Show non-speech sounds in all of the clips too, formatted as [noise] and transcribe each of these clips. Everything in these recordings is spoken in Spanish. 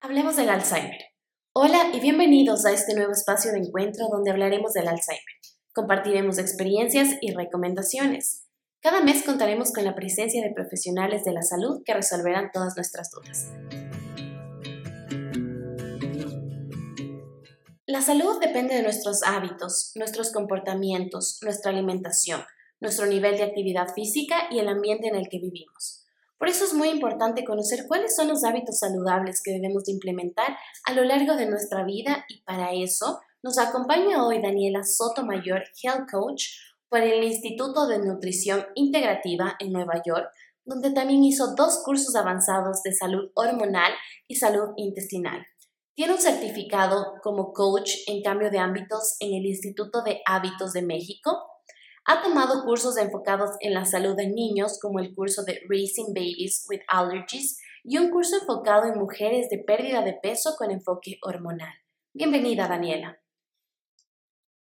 Hablemos del Alzheimer. Hola y bienvenidos a este nuevo espacio de encuentro donde hablaremos del Alzheimer. Compartiremos experiencias y recomendaciones. Cada mes contaremos con la presencia de profesionales de la salud que resolverán todas nuestras dudas. La salud depende de nuestros hábitos, nuestros comportamientos, nuestra alimentación, nuestro nivel de actividad física y el ambiente en el que vivimos. Por eso es muy importante conocer cuáles son los hábitos saludables que debemos implementar a lo largo de nuestra vida y para eso nos acompaña hoy Daniela Sotomayor, Health Coach, por el Instituto de Nutrición Integrativa en Nueva York, donde también hizo dos cursos avanzados de salud hormonal y salud intestinal. Tiene un certificado como coach en cambio de ámbitos en el Instituto de Hábitos de México ha tomado cursos enfocados en la salud de niños, como el curso de Raising Babies with Allergies y un curso enfocado en mujeres de pérdida de peso con enfoque hormonal. Bienvenida, Daniela.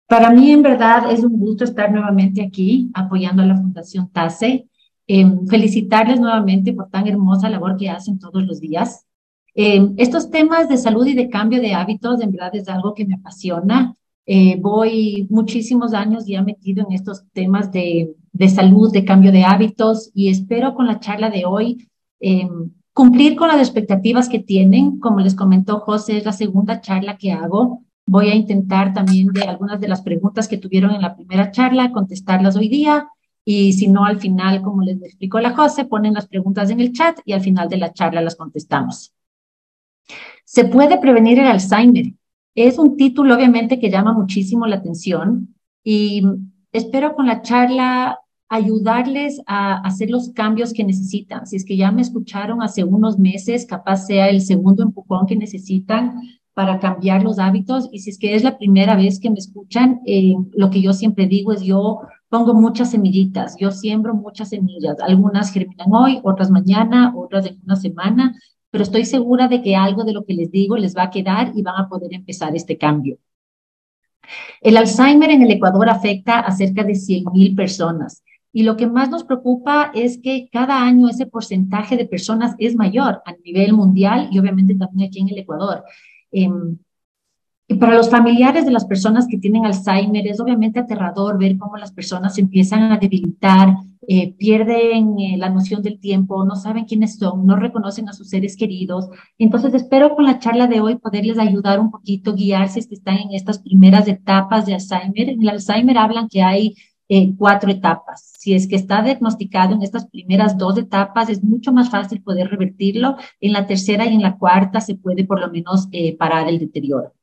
Para mí, en verdad, es un gusto estar nuevamente aquí apoyando a la Fundación TASE. Em, felicitarles nuevamente por tan hermosa labor que hacen todos los días. Em, estos temas de salud y de cambio de hábitos, en verdad, es algo que me apasiona. Eh, voy muchísimos años ya metido en estos temas de, de, salud, de cambio de hábitos y espero con la charla de hoy em, cumplir con las expectativas que tienen. Como les comentó José, es la segunda charla que hago. Voy a intentar también de algunas de las preguntas que tuvieron en la primera charla, contestarlas hoy día. Y si no, al final, como les explicó la José, ponen las preguntas en el chat y al final de la charla las contestamos. ¿Se puede prevenir el Alzheimer? Es un título obviamente que llama muchísimo la atención y espero con la charla ayudarles a hacer los cambios que necesitan. Si es que ya me escucharon hace unos meses, capaz sea el segundo empujón que necesitan para cambiar los hábitos. Y si es que es la primera vez que me escuchan, eh, lo que yo siempre digo es yo pongo muchas semillitas, yo siembro muchas semillas. Algunas germinan hoy, otras mañana, otras en una semana, pero estoy segura de que algo de lo que les digo les va a quedar y van a poder empezar este cambio. El Alzheimer en el Ecuador afecta a cerca de 100.000 personas y lo que más nos preocupa es que cada año ese porcentaje de personas es mayor a nivel mundial y obviamente también aquí en el Ecuador. Em, y para los familiares de las personas que tienen Alzheimer es obviamente aterrador ver cómo las personas empiezan a debilitar, eh, pierden eh, la noción del tiempo, no saben quiénes son, no reconocen a sus seres queridos. Entonces, espero con la charla de hoy poderles ayudar un poquito, guiarse si están en estas primeras etapas de Alzheimer. En el Alzheimer hablan que hay eh, cuatro etapas. Si es que está diagnosticado en estas primeras dos etapas, es mucho más fácil poder revertirlo. En la tercera y en la cuarta se puede por lo menos parar el deterioro.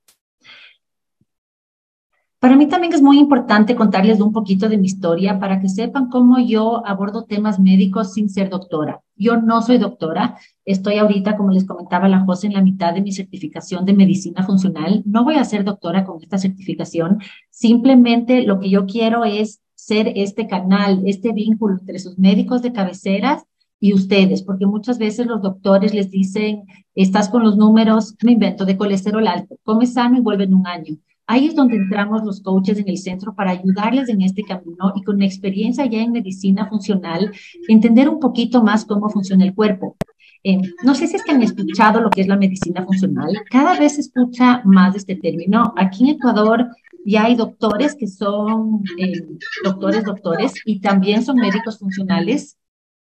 Para mí también es muy importante contarles un poquito de mi historia para que sepan cómo yo abordo temas médicos sin ser doctora. Yo no soy doctora, estoy ahorita, como les comentaba la José, en la mitad de mi certificación de medicina funcional. No voy a ser doctora con esta certificación, simplemente lo que yo quiero es ser este canal, este vínculo entre sus médicos de cabeceras y ustedes, porque muchas veces los doctores les dicen, estás con los números, me invento, de colesterol alto, come sano y vuelve en un año Ahí es donde entramos los coaches en el centro para ayudarles en este camino y con experiencia ya en medicina funcional, entender un poquito más cómo funciona el cuerpo. Eh, no sé si es que han escuchado lo que es la medicina funcional. Cada vez se escucha más este término. Aquí en Ecuador ya hay doctores que son eh, doctores, doctores, y también son médicos funcionales.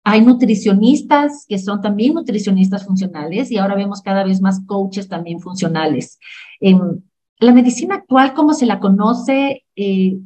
Hay nutricionistas que son también nutricionistas funcionales y ahora vemos cada vez más coaches también funcionales. Em, la medicina actual, como se la conoce, eh,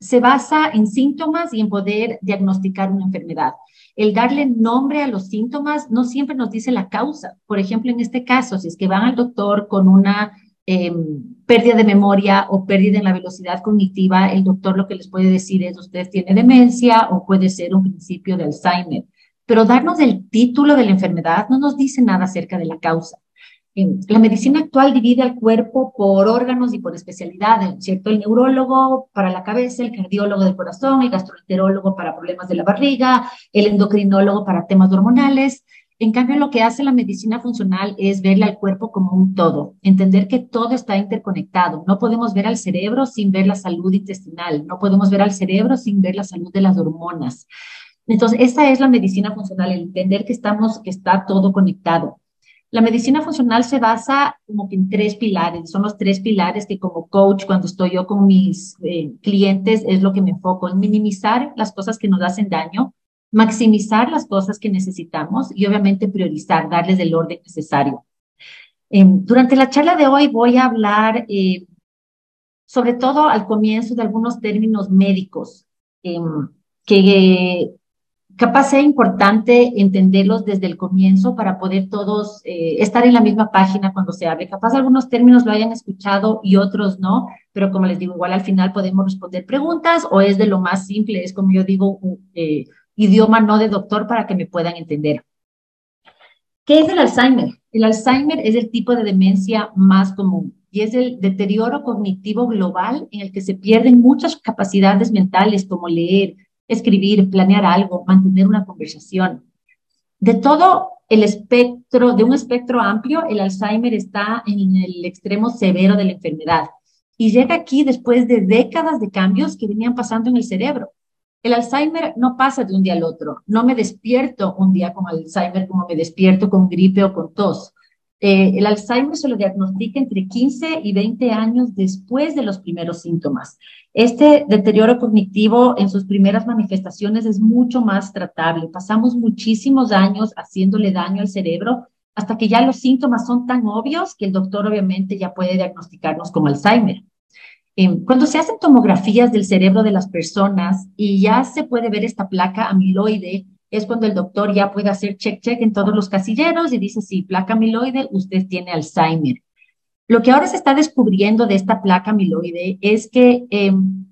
se basa en síntomas y en poder diagnosticar una enfermedad. El darle nombre a los síntomas no siempre nos dice la causa. Por ejemplo, en este caso, si es que van al doctor con una em, pérdida de memoria o pérdida en la velocidad cognitiva, el doctor lo que les puede decir es usted tiene demencia o puede ser un principio de Alzheimer. Pero darnos el título de la enfermedad no nos dice nada acerca de la causa. La medicina actual divide al cuerpo por órganos y por especialidades, ¿cierto? El neurólogo para la cabeza, el cardiólogo del corazón, el gastroenterólogo para problemas de la barriga, el endocrinólogo para temas hormonales. En cambio, lo que hace la medicina funcional es verle al cuerpo como un todo, entender que todo está interconectado. No podemos ver al cerebro sin ver la salud intestinal, no podemos ver al cerebro sin ver la salud de las hormonas. Entonces, esa es la medicina funcional, el entender que estamos, que está todo conectado. La medicina funcional se basa como que en tres pilares, son los tres pilares que como coach, cuando estoy yo con mis eh, clientes, es lo que me enfoco, en minimizar las cosas que nos hacen daño, maximizar las cosas que necesitamos y obviamente priorizar, darles el orden necesario. Em, durante la charla de hoy voy a hablar eh, sobre todo al comienzo de algunos términos médicos em, que capaz sea importante entenderlos desde el comienzo para poder todos eh, estar en la misma página cuando se hable. Capaz algunos términos lo hayan escuchado y otros no, pero como les digo, igual al final podemos responder preguntas o es de lo más simple, es como yo digo, eh, idioma no de doctor para que me puedan entender. ¿Qué es el Alzheimer? El Alzheimer es el tipo de demencia más común y es el deterioro cognitivo global en el que se pierden muchas capacidades mentales como leer, escribir, planear algo, mantener una conversación. De todo el espectro, de un espectro amplio, el Alzheimer está en el extremo severo de la enfermedad y llega aquí después de décadas de cambios que venían pasando en el cerebro. El Alzheimer no pasa de un día al otro. No me despierto un día con Alzheimer como me despierto con gripe o con tos. Eh, el Alzheimer se lo diagnostica entre 15 y 20 años después de los primeros síntomas. Este deterioro cognitivo en sus primeras manifestaciones es mucho más tratable. Pasamos muchísimos años haciéndole daño al cerebro hasta que ya los síntomas son tan obvios que el doctor obviamente ya puede diagnosticarnos como Alzheimer. Em, cuando se hacen tomografías del cerebro de las personas y ya se puede ver esta placa amiloide, es cuando el doctor ya puede hacer check check en todos los casilleros y dice, sí, placa amiloide, usted tiene Alzheimer. Lo que ahora se está descubriendo de esta placa amiloide es que em,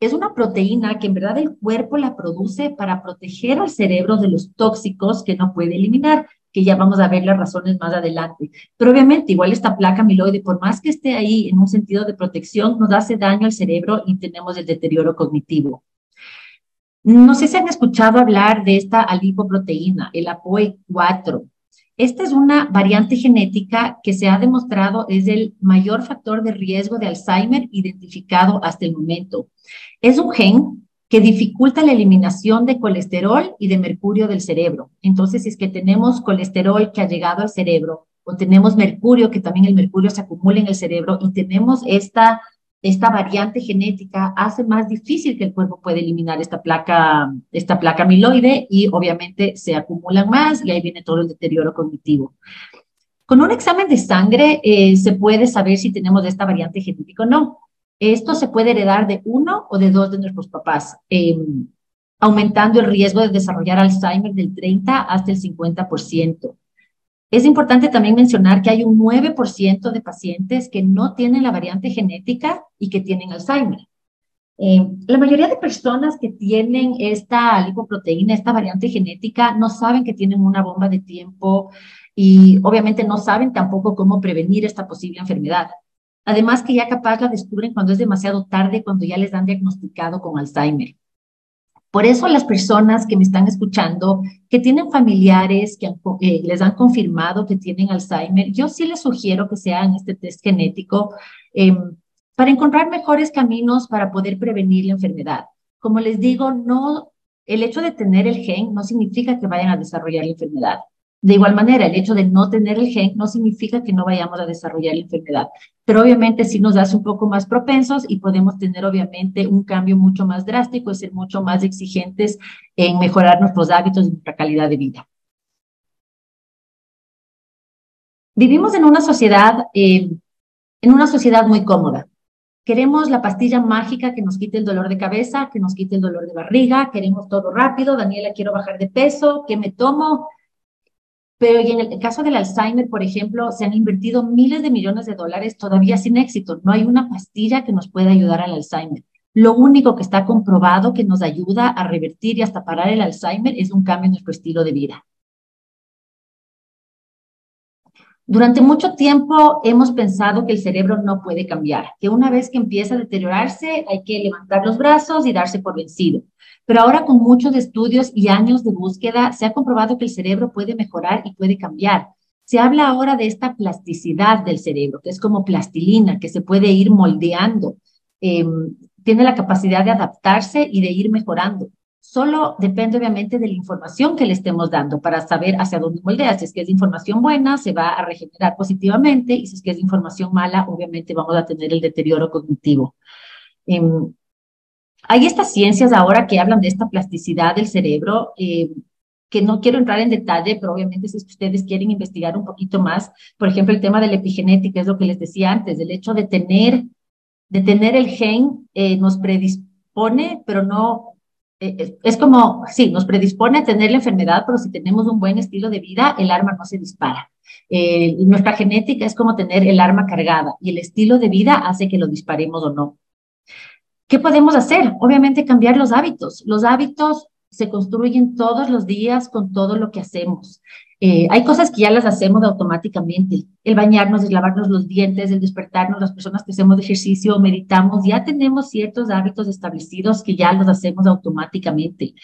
es una proteína que en verdad el cuerpo la produce para proteger al cerebro de los tóxicos que no puede eliminar, que ya vamos a ver las razones más adelante. Pero obviamente, igual esta placa amiloide, por más que esté ahí en un sentido de protección, nos hace daño al cerebro y tenemos el deterioro cognitivo. No sé si han escuchado hablar de esta alipoproteína, el APOE4. Esta es una variante genética que se ha demostrado es el mayor factor de riesgo de Alzheimer identificado hasta el momento. Es un gen que dificulta la eliminación de colesterol y de mercurio del cerebro. Entonces, si es que tenemos colesterol que ha llegado al cerebro o tenemos mercurio, que también el mercurio se acumula en el cerebro y tenemos esta esta variante genética hace más difícil que el cuerpo pueda eliminar esta placa, esta placa amiloide y obviamente se acumulan más y ahí viene todo el deterioro cognitivo. Con un examen de sangre eh, se puede saber si tenemos esta variante genética o no. Esto se puede heredar de uno o de dos de nuestros papás, em, aumentando el riesgo de desarrollar Alzheimer del 30 hasta el 50%. Es importante también mencionar que hay un 9% de pacientes que no tienen la variante genética y que tienen Alzheimer. Eh, la mayoría de personas que tienen esta lipoproteína, esta variante genética, no saben que tienen una bomba de tiempo y obviamente no saben tampoco cómo prevenir esta posible enfermedad. Además que ya capaz la descubren cuando es demasiado tarde, cuando ya les han diagnosticado con Alzheimer. Por eso las personas que me están escuchando, que tienen familiares que eh, les han confirmado que tienen Alzheimer, yo sí les sugiero que se hagan este test genético em, para encontrar mejores caminos para poder prevenir la enfermedad. Como les digo, no, el hecho de tener el gen no significa que vayan a desarrollar la enfermedad. De igual manera, el hecho de no tener el gen no significa que no vayamos a desarrollar la enfermedad, pero obviamente sí nos hace un poco más propensos y podemos tener obviamente un cambio mucho más drástico ser mucho más exigentes en mejorar nuestros hábitos y nuestra calidad de vida. Vivimos en una sociedad, eh, en una sociedad muy cómoda. Queremos la pastilla mágica que nos quite el dolor de cabeza, que nos quite el dolor de barriga, queremos todo rápido. Daniela, quiero bajar de peso, ¿qué me tomo? Pero en el caso del Alzheimer, por ejemplo, se han invertido miles de millones de dólares todavía sin éxito. No hay una pastilla que nos pueda ayudar al Alzheimer. Lo único que está comprobado que nos ayuda a revertir y hasta parar el Alzheimer es un cambio en nuestro estilo de vida. Durante mucho tiempo hemos pensado que el cerebro no puede cambiar, que una vez que empieza a deteriorarse hay que levantar los brazos y darse por vencido. Pero ahora con muchos estudios y años de búsqueda se ha comprobado que el cerebro puede mejorar y puede cambiar. Se habla ahora de esta plasticidad del cerebro, que es como plastilina, que se puede ir moldeando, em, tiene la capacidad de adaptarse y de ir mejorando. Solo depende obviamente de la información que le estemos dando para saber hacia dónde moldea. Si es que es información buena, se va a regenerar positivamente y si es que es información mala, obviamente vamos a tener el deterioro cognitivo. Em, hay estas ciencias ahora que hablan de esta plasticidad del cerebro, eh, que no quiero entrar en detalle, pero obviamente si ustedes quieren investigar un poquito más, por ejemplo, el tema de la epigenética es lo que les decía antes, el hecho de tener, de tener el gen eh, nos predispone, pero no, es como, sí, nos predispone a tener la enfermedad, pero si tenemos un buen estilo de vida, el arma no se dispara. nuestra genética es como tener el arma cargada y el estilo de vida hace que lo disparemos o no. ¿Qué podemos hacer? Obviamente cambiar los hábitos. Los hábitos se construyen todos los días con todo lo que hacemos. Eh, hay cosas que ya las hacemos automáticamente. El bañarnos, el lavarnos los dientes, el despertarnos, las personas que hacemos ejercicio, meditamos, ya tenemos ciertos hábitos establecidos que ya los hacemos automáticamente.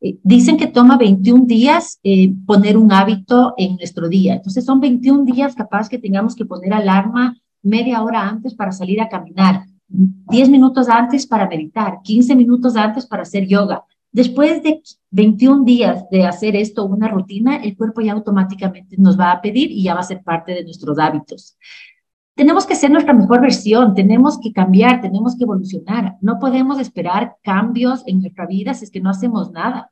Eh, dicen que toma 21 días eh, poner un hábito en nuestro día. Entonces son 21 días capaz que tengamos que poner alarma media hora antes para salir a caminar 10 minutos antes para meditar, 15 minutos antes para hacer yoga. Después de 21 días de hacer esto una rutina, el cuerpo ya automáticamente nos va a pedir y ya va a ser parte de nuestros hábitos. Tenemos que ser nuestra mejor versión, tenemos que cambiar, tenemos que evolucionar. No podemos esperar cambios en nuestra vida si es que no hacemos nada.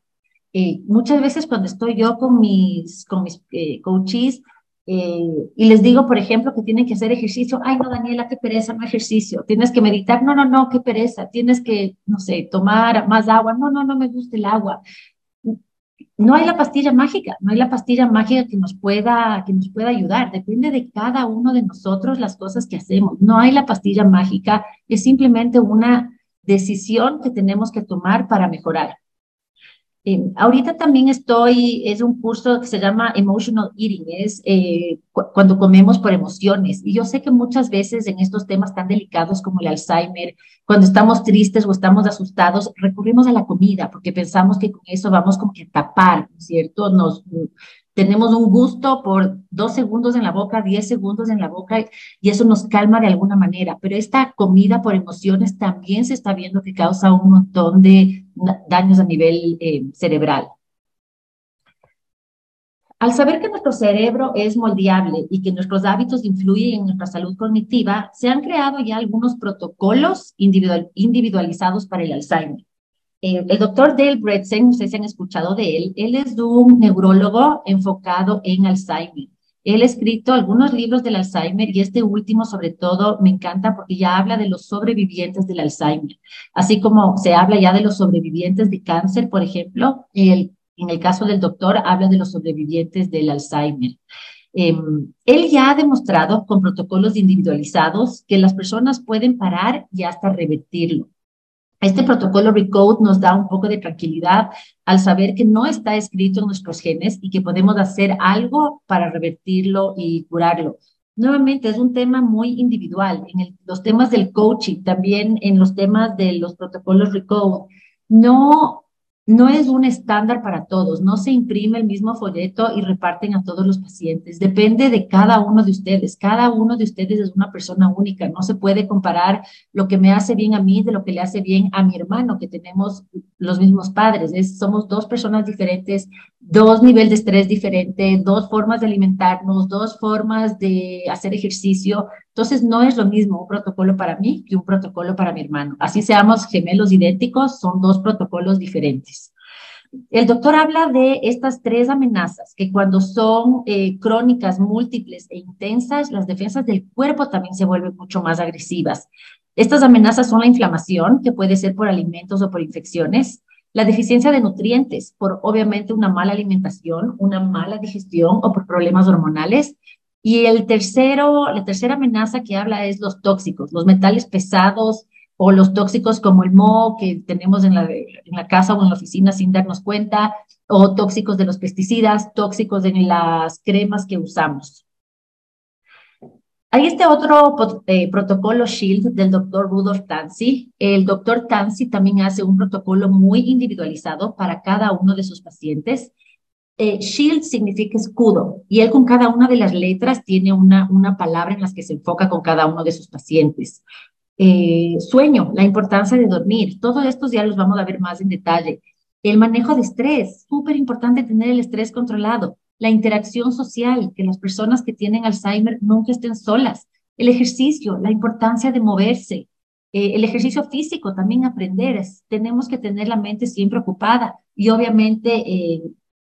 Eh, muchas veces cuando estoy yo con mis, con mis eh, coaches, eh, y les digo, por ejemplo, que tienen que hacer ejercicio. Ay, no, Daniela, qué pereza, no ejercicio. Tienes que meditar. No, no, no, qué pereza. Tienes que, no sé, tomar más agua. No, no, no me gusta el agua. No hay la pastilla mágica, no hay la pastilla mágica que nos pueda, que nos pueda ayudar. Depende de cada uno de nosotros las cosas que hacemos. No hay la pastilla mágica, es simplemente una decisión que tenemos que tomar para mejorar. Eh, ahorita también estoy, es un curso que se llama Emotional Eating, es eh, cuando comemos por emociones. Y yo sé que muchas veces en estos temas tan delicados como el Alzheimer, cuando estamos tristes o estamos asustados, recurrimos a la comida porque pensamos que con eso vamos como que a tapar, ¿cierto? Nos, tenemos un gusto por dos segundos en la boca, diez segundos en la boca y eso nos calma de alguna manera. Pero esta comida por emociones también se está viendo que causa un montón de daños a nivel eh, cerebral. Al saber que nuestro cerebro es moldeable y que nuestros hábitos influyen en nuestra salud cognitiva, se han creado ya algunos protocolos individualizados para el Alzheimer. Eh, el doctor Dale Bredsen, ustedes han escuchado de él, él es un neurólogo enfocado en Alzheimer. Él ha escrito algunos libros del Alzheimer y este último sobre todo me encanta porque ya habla de los sobrevivientes del Alzheimer, así como se habla ya de los sobrevivientes de cáncer, por ejemplo, en el caso del doctor habla de los sobrevivientes del Alzheimer. Em, él ya ha demostrado con protocolos individualizados que las personas pueden parar y hasta revertirlo. Este protocolo Recode nos da un poco de tranquilidad al saber que no está escrito en nuestros genes y que podemos hacer algo para revertirlo y curarlo. Nuevamente, es un tema muy individual. En los temas del coaching, también en los temas de los protocolos Recode, no no es un estándar para todos, no se imprime el mismo folleto y reparten a todos los pacientes. Depende de cada uno de ustedes. Cada uno de ustedes es una persona única. No se puede comparar lo que me hace bien a mí de lo que le hace bien a mi hermano, que tenemos los mismos padres. somos dos personas diferentes, dos niveles de estrés diferentes, dos formas de alimentarnos, dos formas de hacer ejercicio. Entonces, no es lo mismo un protocolo para mí que un protocolo para mi hermano. Así seamos gemelos idénticos, son dos protocolos diferentes. El doctor habla de estas tres amenazas, que cuando son eh, crónicas, múltiples e intensas, las defensas del cuerpo también se vuelven mucho más agresivas. Estas amenazas son la inflamación, que puede ser por alimentos o por infecciones, la deficiencia de nutrientes, por obviamente una mala alimentación, una mala digestión o por problemas hormonales, y el tercero, la tercera amenaza que habla es los tóxicos, los metales pesados o los tóxicos como el moho que tenemos en la, casa o en la oficina sin darnos cuenta, o tóxicos de los pesticidas, tóxicos en las cremas que usamos. Hay este otro eh, protocolo SHIELD del doctor Rudolf Tansi. El doctor Tansi también hace un protocolo muy individualizado para cada uno de sus pacientes eh, shield significa escudo y él con cada una de las letras tiene una, una palabra en las que se enfoca con cada uno de sus pacientes. Eh, sueño, la importancia de dormir, todo esto ya los vamos a ver más en detalle. El manejo de estrés, súper importante tener el estrés controlado. La interacción social, que las personas que tienen Alzheimer nunca estén solas. El ejercicio, la importancia de moverse. Eh, el ejercicio físico, también aprender. tenemos que tener la mente siempre ocupada. Y obviamente,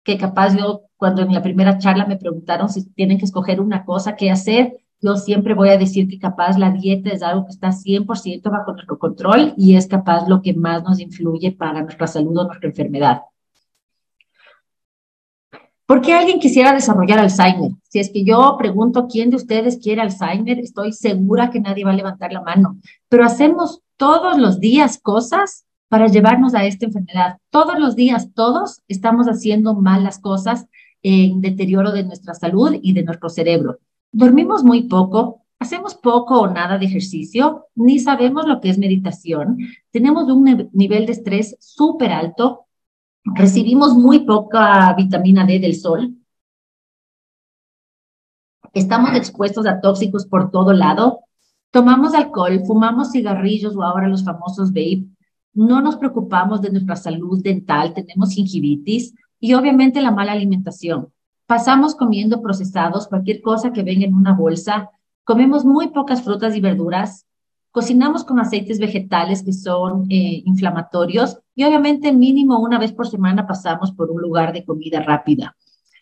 que capaz yo, cuando en la primera charla me preguntaron si tienen que escoger una cosa que hacer, yo siempre voy a decir que capaz la dieta es algo que está 100% bajo nuestro control y es capaz lo que más nos influye para nuestra salud o nuestra enfermedad. ¿Por qué alguien quisiera desarrollar Alzheimer? Si es que yo pregunto quién de ustedes quiere Alzheimer, estoy segura que nadie va a levantar la mano, pero hacemos todos los días cosas para llevarnos a esta enfermedad. Todos los días, todos estamos haciendo malas cosas en deterioro de nuestra salud y de nuestro cerebro. Dormimos muy poco, hacemos poco o nada de ejercicio, ni sabemos lo que es meditación, tenemos un nivel de estrés súper alto, recibimos muy poca vitamina D del sol, estamos expuestos a tóxicos por todo lado, tomamos alcohol, fumamos cigarrillos o ahora los famosos vape, no nos preocupamos de nuestra salud dental, tenemos gingivitis y obviamente la mala alimentación. Pasamos comiendo procesados, cualquier cosa que venga en una bolsa. Comemos muy pocas frutas y verduras. Cocinamos con aceites vegetales que son eh, inflamatorios y obviamente mínimo una vez por semana pasamos por un lugar de comida rápida.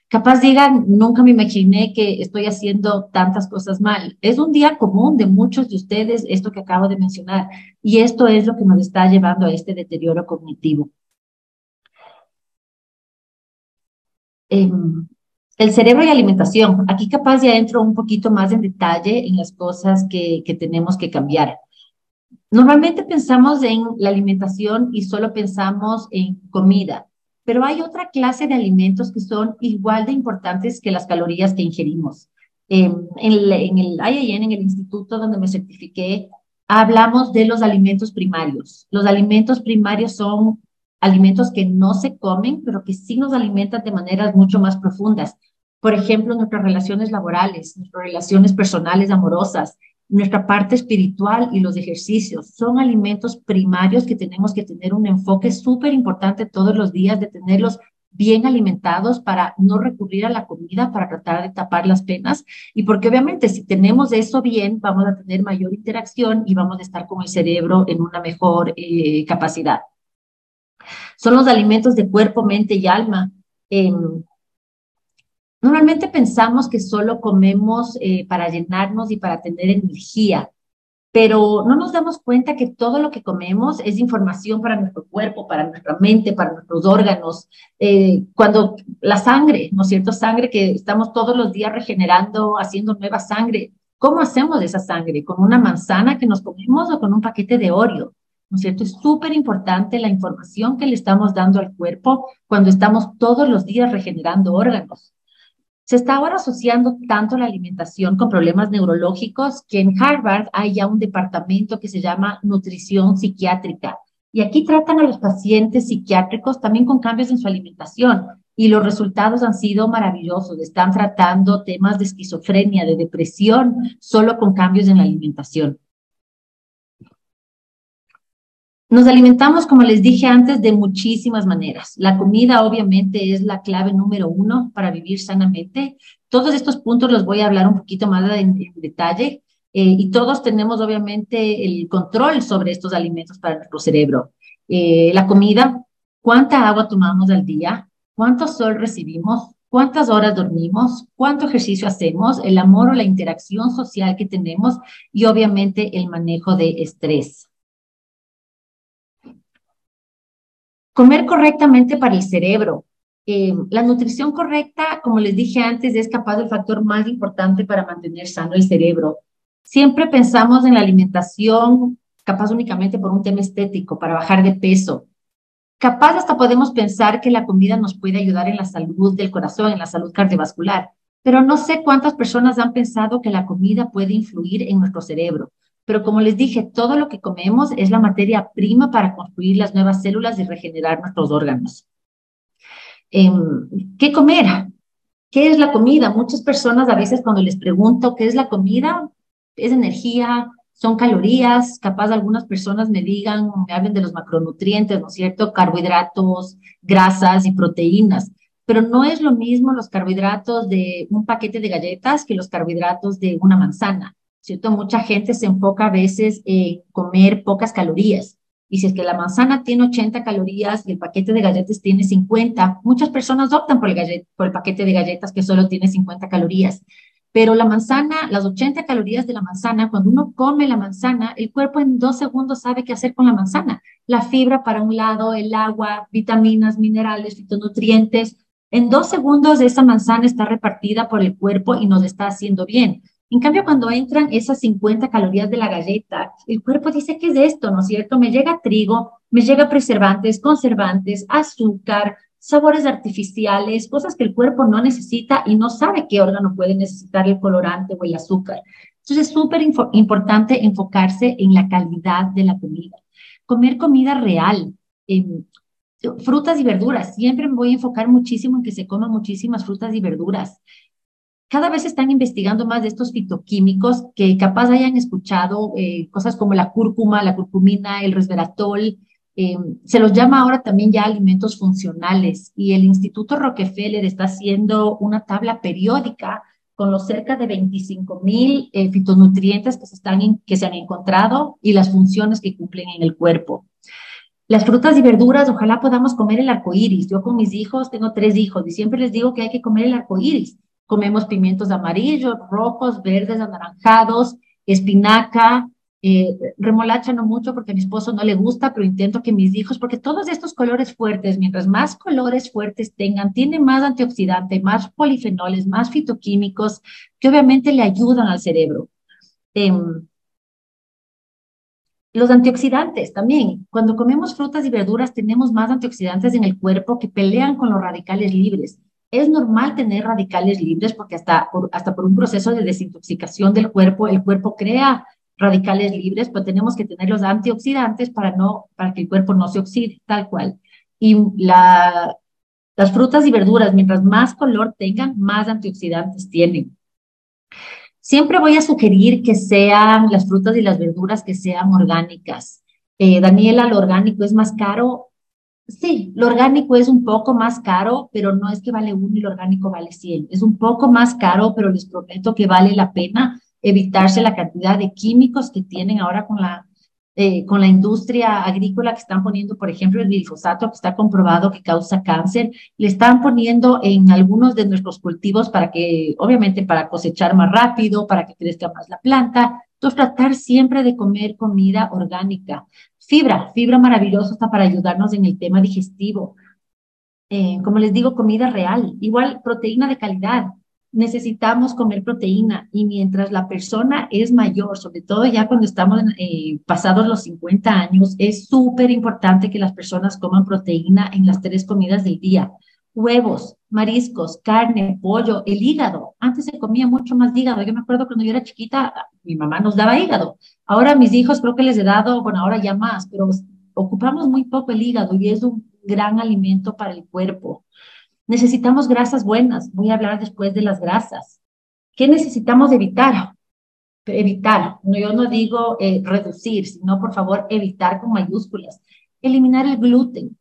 Capaz digan, nunca me imaginé que estoy haciendo tantas cosas mal. Es un día común de muchos de ustedes esto que acabo de mencionar y esto es lo que nos está llevando a este deterioro cognitivo. Em, el cerebro y alimentación. Aquí capaz ya entro un poquito más en detalle en las cosas que, que tenemos que cambiar. Normalmente pensamos en la alimentación y solo pensamos en comida, pero hay otra clase de alimentos que son igual de importantes que las calorías que ingerimos. en, el, en el IAN, en el instituto donde me certifiqué, hablamos de los alimentos primarios. Los alimentos primarios son alimentos que no se comen, pero que sí nos alimentan de maneras mucho más profundas. Por ejemplo, nuestras relaciones laborales, nuestras relaciones personales, amorosas, nuestra parte espiritual y los ejercicios son alimentos primarios que tenemos que tener un enfoque súper importante todos los días de tenerlos bien alimentados para no recurrir a la comida para tratar de tapar las penas y porque obviamente si tenemos eso bien vamos a tener mayor interacción y vamos a estar con el cerebro en una mejor eh, capacidad. Son los alimentos de cuerpo, mente y alma. Normalmente pensamos que solo comemos eh, para llenarnos y para tener energía, pero no nos damos cuenta que todo lo que comemos es información para nuestro cuerpo, para nuestra mente, para nuestros órganos. Eh, cuando la sangre, ¿no es cierto? Sangre que estamos todos los días regenerando, haciendo nueva sangre. ¿Cómo hacemos esa sangre? ¿Con una manzana que nos comemos o con un paquete de Oreo? ¿no es cierto? Es súper importante la información que le estamos dando al cuerpo cuando estamos todos los días regenerando órganos. Se está ahora asociando tanto la alimentación con problemas neurológicos que en Harvard hay ya un departamento que se llama nutrición psiquiátrica. Y aquí tratan a los pacientes psiquiátricos también con cambios en su alimentación. Y los resultados han sido maravillosos. Están tratando temas de esquizofrenia, de depresión, solo con cambios en la alimentación. Nos alimentamos, como les dije antes, de muchísimas maneras. La comida obviamente es la clave número uno para vivir sanamente. Todos estos puntos los voy a hablar un poquito más en, detalle eh, y todos tenemos obviamente el control sobre estos alimentos para nuestro cerebro. Eh, la comida, cuánta agua tomamos al día, cuánto sol recibimos, cuántas horas dormimos, cuánto ejercicio hacemos, el amor o la interacción social que tenemos y obviamente el manejo de estrés. Comer correctamente para el cerebro. Eh, la nutrición correcta, como les dije antes, es capaz del factor más importante para mantener sano el cerebro. Siempre pensamos en la alimentación capaz únicamente por un tema estético, para bajar de peso. Capaz hasta podemos pensar que la comida nos puede ayudar en la salud del corazón, en la salud cardiovascular, pero no sé cuántas personas han pensado que la comida puede influir en nuestro cerebro. Pero como les dije, todo lo que comemos es la materia prima para construir las nuevas células y regenerar nuestros órganos. Em, ¿Qué comer? ¿Qué es la comida? Muchas personas a veces cuando les pregunto qué es la comida, es energía, son calorías, capaz algunas personas me digan, me hablen de los macronutrientes, ¿no es cierto? Carbohidratos, grasas y proteínas, pero no es lo mismo los carbohidratos de un paquete de galletas que los carbohidratos de una manzana, ¿cierto? Mucha gente se enfoca a veces en comer pocas calorías. Y si es que la manzana tiene 80 calorías y el paquete de galletas tiene 50, muchas personas optan por el, por el paquete de galletas que solo tiene 50 calorías. Pero la manzana, las 80 calorías de la manzana, cuando uno come la manzana, el cuerpo en dos segundos sabe qué hacer con la manzana. La fibra para un lado, el agua, vitaminas, minerales, fitonutrientes. En dos segundos esa manzana está repartida por el cuerpo y nos está haciendo bien. En cambio, cuando entran esas 50 calorías de la galleta, el cuerpo dice, ¿qué es esto? ¿No es cierto? Me llega trigo, me llega preservantes, conservantes, azúcar, sabores artificiales, cosas que el cuerpo no necesita y no sabe qué órgano puede necesitar el colorante o el azúcar. Entonces es súper importante enfocarse en la calidad de la comida. Comer comida real, frutas y verduras. Siempre me voy a enfocar muchísimo en que se coman muchísimas frutas y verduras. Cada vez están investigando más de estos fitoquímicos que capaz hayan escuchado eh, cosas como la cúrcuma, la curcumina, el resveratrol, Em, se los llama ahora también ya alimentos funcionales y el Instituto Rockefeller está haciendo una tabla periódica con los cerca de 25 mil eh, fitonutrientes que se, están que se han encontrado y las funciones que cumplen en el cuerpo. Las frutas y verduras, ojalá podamos comer el arco iris. Yo con mis hijos, tengo tres hijos y siempre les digo que hay que comer el arco iris. Comemos pimientos amarillos, rojos, verdes, anaranjados, espinaca, eh, remolacha no mucho porque a mi esposo no le gusta, pero intento que mis hijos, porque todos estos colores fuertes, mientras más colores fuertes tengan, tienen más antioxidante, más polifenoles, más fitoquímicos, que obviamente le ayudan al cerebro. Em, los antioxidantes también. Cuando comemos frutas y verduras tenemos más antioxidantes en el cuerpo que pelean con los radicales libres. Es normal tener radicales libres porque hasta hasta por un proceso de desintoxicación del cuerpo, el cuerpo crea radicales libres, pues tenemos que tener los antioxidantes para, no, para que el cuerpo no se oxide, tal cual. Y la, las frutas y verduras, mientras más color tengan, más antioxidantes tienen. Siempre voy a sugerir que sean las frutas y las verduras que sean orgánicas. Eh, Daniela, lo orgánico es más caro. Sí, lo orgánico es un poco más caro, pero no es que vale uno y lo orgánico vale 100. Es un poco más caro, pero les prometo que vale la pena evitarse la cantidad de químicos que tienen ahora con la, eh, con la industria agrícola que están poniendo, por ejemplo, el glifosato, que está comprobado que causa cáncer, le están poniendo en algunos de nuestros cultivos para que, obviamente, para cosechar más rápido, para que crezca más la planta. Entonces, tratar siempre de comer comida orgánica. Fibra, fibra maravillosa está para ayudarnos en el tema digestivo. Eh, como les digo, comida real, igual proteína de calidad necesitamos comer proteína y mientras la persona es mayor, sobre todo ya cuando estamos eh, pasados los 50 años, es súper importante que las personas coman proteína en las tres comidas del día. Huevos, mariscos, carne, pollo, el hígado. Antes se comía mucho más hígado. Yo me acuerdo cuando yo era chiquita, mi mamá nos daba hígado. Ahora mis hijos creo que les he dado, bueno, ahora ya más, pero ocupamos muy poco el hígado y es un gran alimento para el cuerpo. Necesitamos grasas buenas. Voy a hablar después de las grasas. ¿Qué necesitamos evitar? Evitar. No, yo no digo eh, reducir, sino por favor evitar con mayúsculas. Eliminar el gluten.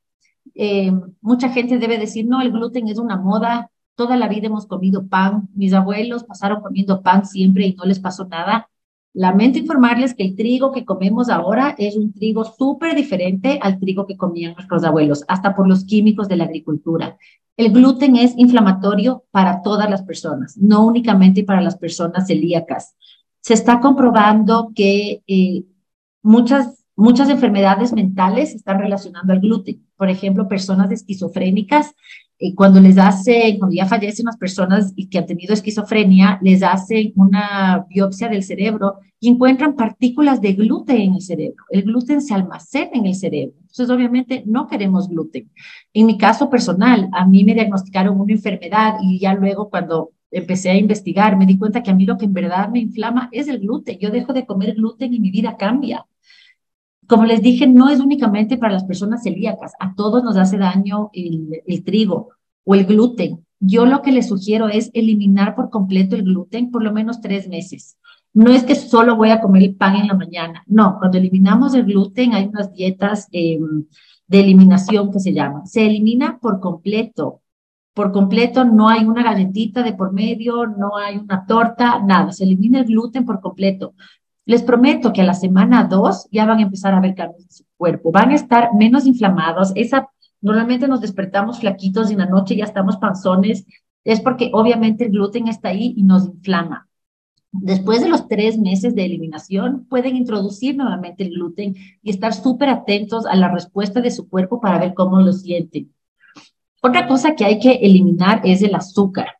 Eh, mucha gente debe decir, no, el gluten es una moda. Toda la vida hemos comido pan. Mis abuelos pasaron comiendo pan siempre y no les pasó nada. Lamento informarles que el trigo que comemos ahora es un trigo súper diferente al trigo que comían nuestros abuelos, hasta por los químicos de la agricultura. El gluten es inflamatorio para todas las personas, no únicamente para las personas celíacas. Se está comprobando que eh, muchas, muchas enfermedades mentales están relacionando al gluten. Por ejemplo, personas esquizofrénicas eh, cuando les hacen, cuando ya fallecen las personas que han tenido esquizofrenia, les hacen una biopsia del cerebro y encuentran partículas de gluten en el cerebro. El gluten se almacena en el cerebro. Entonces, obviamente, no queremos gluten. En mi caso personal, a mí me diagnosticaron una enfermedad y ya luego cuando empecé a investigar, me di cuenta que a mí lo que en verdad me inflama es el gluten. Yo dejo de comer gluten y mi vida cambia como les dije, no es únicamente para las personas celíacas, a todos nos hace daño el, trigo o el gluten. Yo lo que les sugiero es eliminar por completo el gluten por lo menos tres meses. No es que solo voy a comer el pan en la mañana. No, cuando eliminamos el gluten hay unas dietas em, de eliminación que se llaman. Se elimina por completo. Por completo no hay una galletita de por medio, no hay una torta, nada. Se elimina el gluten por completo. Les prometo que a la semana 2 ya van a empezar a ver cambios en su cuerpo. Van a estar menos inflamados. Esa, normalmente nos despertamos flaquitos y en la noche ya estamos panzones. Es porque obviamente el gluten está ahí y nos inflama. Después de los tres meses de eliminación, pueden introducir nuevamente el gluten y estar súper atentos a la respuesta de su cuerpo para ver cómo lo sienten. Otra cosa que hay que eliminar es el azúcar.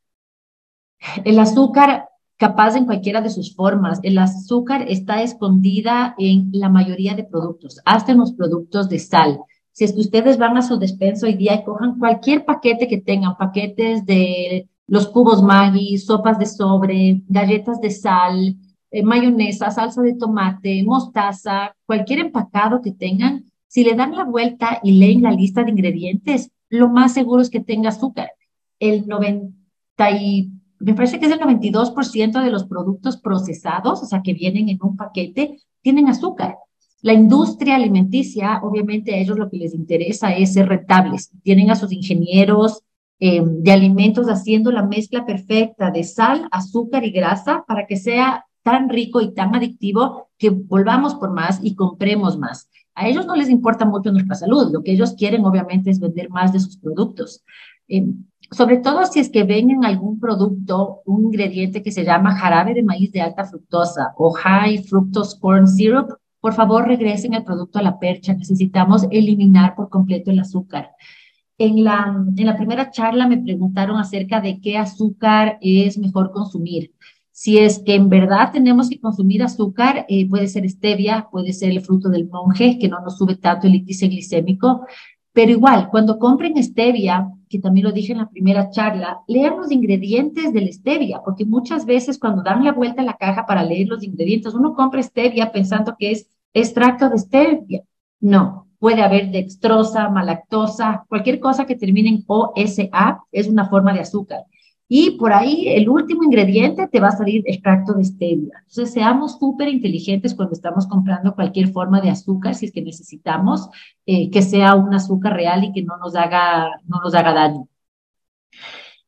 El azúcar, capaz en cualquiera de sus formas, el azúcar está escondida en la mayoría de productos, hasta en los productos de sal. Si es que ustedes van a su despensa hoy día y cojan cualquier paquete que tengan, paquetes de los cubos Maggi, sopas de sobre, galletas de sal, eh, mayonesa, salsa de tomate, mostaza, cualquier empacado que tengan, si le dan la vuelta y leen la lista de ingredientes, lo más seguro es que tenga azúcar. El 90 y, me parece que es el 92% de los productos procesados, o sea, que vienen en un paquete, tienen azúcar. La industria alimenticia, obviamente a ellos lo que les interesa es ser rentables. Tienen a sus ingenieros, eh, de alimentos haciendo la mezcla perfecta de sal, azúcar y grasa para que sea tan rico y tan adictivo que volvamos por más y compremos más. A ellos no les importa mucho nuestra salud, lo que ellos quieren obviamente es vender más de sus productos. Eh, sobre todo si es que ven en algún producto un ingrediente que se llama jarabe de maíz de alta fructosa o high fructose corn syrup, por favor regresen el producto a la percha. Necesitamos eliminar por completo el azúcar. En la, en la primera charla me preguntaron acerca de qué azúcar es mejor consumir. Si es que en verdad tenemos que consumir azúcar, eh, puede ser stevia, puede ser el fruto del monje, que no nos sube tanto el índice glicémico, pero igual, cuando compren stevia, que también lo dije en la primera charla, lean los ingredientes del stevia, porque muchas veces cuando dan la vuelta a la caja para leer los ingredientes, uno compra stevia pensando que es extracto de stevia. No, puede haber dextrosa, malactosa, cualquier cosa que termine en OSA es una forma de azúcar. Y por ahí el último ingrediente te va a salir extracto de stevia. Entonces seamos súper inteligentes cuando estamos comprando cualquier forma de azúcar, si es que necesitamos eh, que sea un azúcar real y que no nos haga, no nos haga daño.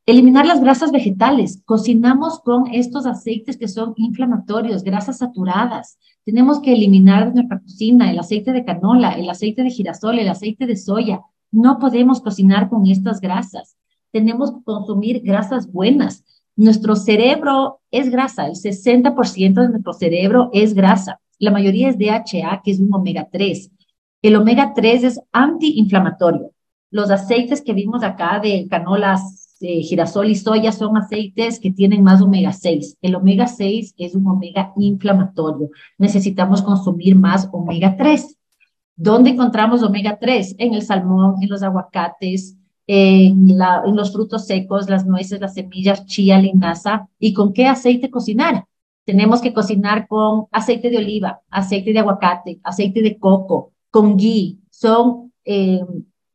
Eliminar las grasas vegetales. Cocinamos con estos aceites que son inflamatorios, grasas saturadas. Tenemos que eliminar de nuestra cocina el aceite de canola, el aceite de girasol, el aceite de soya. No podemos cocinar con estas grasas. Tenemos que consumir grasas buenas. Nuestro cerebro es grasa, el 60% de nuestro cerebro es grasa. La mayoría es DHA, que es un omega 3. El omega 3 es antiinflamatorio. Los aceites que vimos acá de canolas girasol y soya son aceites que tienen más omega 6. El omega 6 es un omega inflamatorio. Necesitamos consumir más omega 3. ¿Dónde encontramos omega 3? En el salmón, en los aguacates, en, los frutos secos, las nueces, las semillas, chía, linaza. ¿Y con qué aceite cocinar? Tenemos que cocinar con aceite de oliva, aceite de aguacate, aceite de coco, con ghee. Son eh,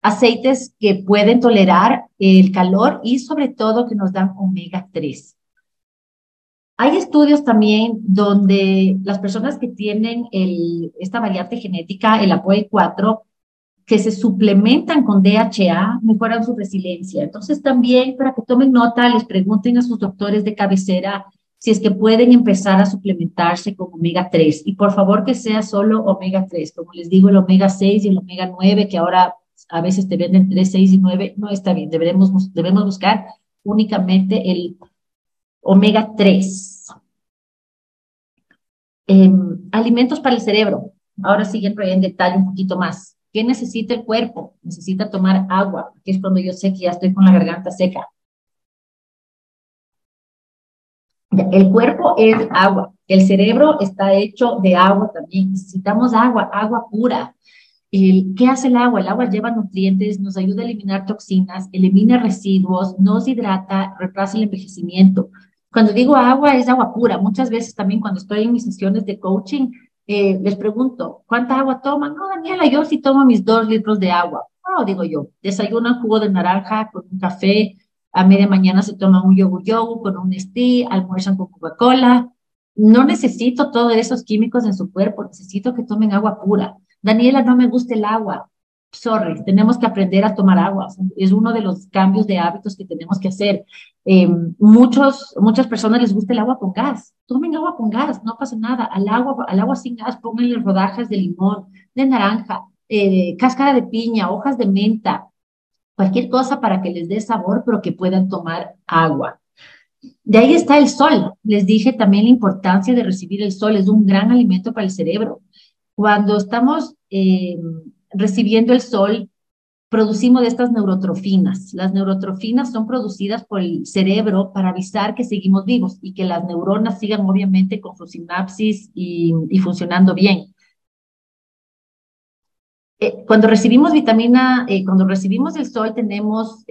aceites que pueden tolerar el calor y sobre todo que nos dan omega 3. Hay estudios también donde las personas que tienen el, esta variante genética, el APOE4, que se suplementan con DHA, mejoran su resiliencia. Entonces también para que tomen nota, les pregunten a sus doctores de cabecera si es que pueden empezar a suplementarse con omega 3. Y por favor que sea solo omega 3, como les digo, el omega 6 y el omega 9, que ahora a veces te venden 3, 6 y 9, no está bien, debemos, buscar únicamente el omega 3. Em, alimentos para el cerebro. Ahora sí entro en detalle un poquito más. ¿Qué necesita el cuerpo? Necesita tomar agua, que es cuando yo sé que ya estoy con la garganta seca. El cuerpo es agua, el cerebro está hecho de agua también. Necesitamos agua, agua pura. ¿Qué hace el agua? El agua lleva nutrientes, nos ayuda a eliminar toxinas, elimina residuos, nos hidrata, retrasa el envejecimiento. Cuando digo agua, es agua pura. Muchas veces también cuando estoy en mis sesiones de coaching, eh, les pregunto, ¿cuánta agua toman? No, Daniela, yo sí tomo mis dos litros de agua. No, digo yo, desayunan jugo de naranja con un café, a media mañana se toman un yogur yogur con un Nestí, almuerzan con Coca-Cola. no necesito todos esos químicos en su cuerpo, necesito que tomen agua pura. Daniela, no me gusta el agua. Sorry, tenemos que aprender a tomar agua. Es uno de los cambios de hábitos que tenemos que hacer. Eh, muchos, muchas personas les gusta el agua con gas. Tomen agua con gas, no pasa nada. Al agua, al agua sin gas, pónganle rodajas de limón, de naranja, eh, cáscara de piña, hojas de menta, cualquier cosa para que les dé sabor, pero que puedan tomar agua. De ahí está el sol. Les dije también la importancia de recibir el sol. Es un gran alimento para el cerebro. Cuando estamos eh, recibiendo el sol, producimos estas neurotrofinas. Las neurotrofinas son producidas por el cerebro para avisar que seguimos vivos y que las neuronas sigan obviamente con su sinapsis y, funcionando bien. Eh, cuando recibimos vitamina, eh, cuando recibimos el sol tenemos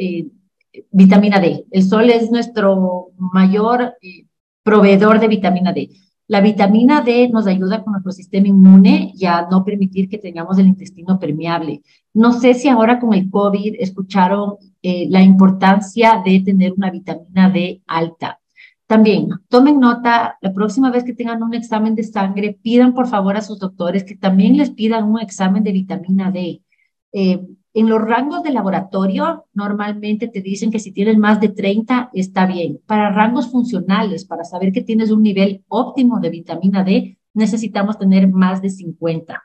vitamina D. El sol es nuestro mayor eh, proveedor de vitamina D. La vitamina D nos ayuda con nuestro sistema inmune y a no permitir que tengamos el intestino permeable. No sé si ahora con el COVID escucharon eh, la importancia de tener una vitamina D alta. También tomen nota, la próxima vez que tengan un examen de sangre, pidan por favor a sus doctores que también les pidan un examen de vitamina D. Eh, en los rangos de laboratorio, normalmente te dicen que si tienes más de 30 está bien. Para rangos funcionales, para saber que tienes un nivel óptimo de vitamina D, necesitamos tener más de 50.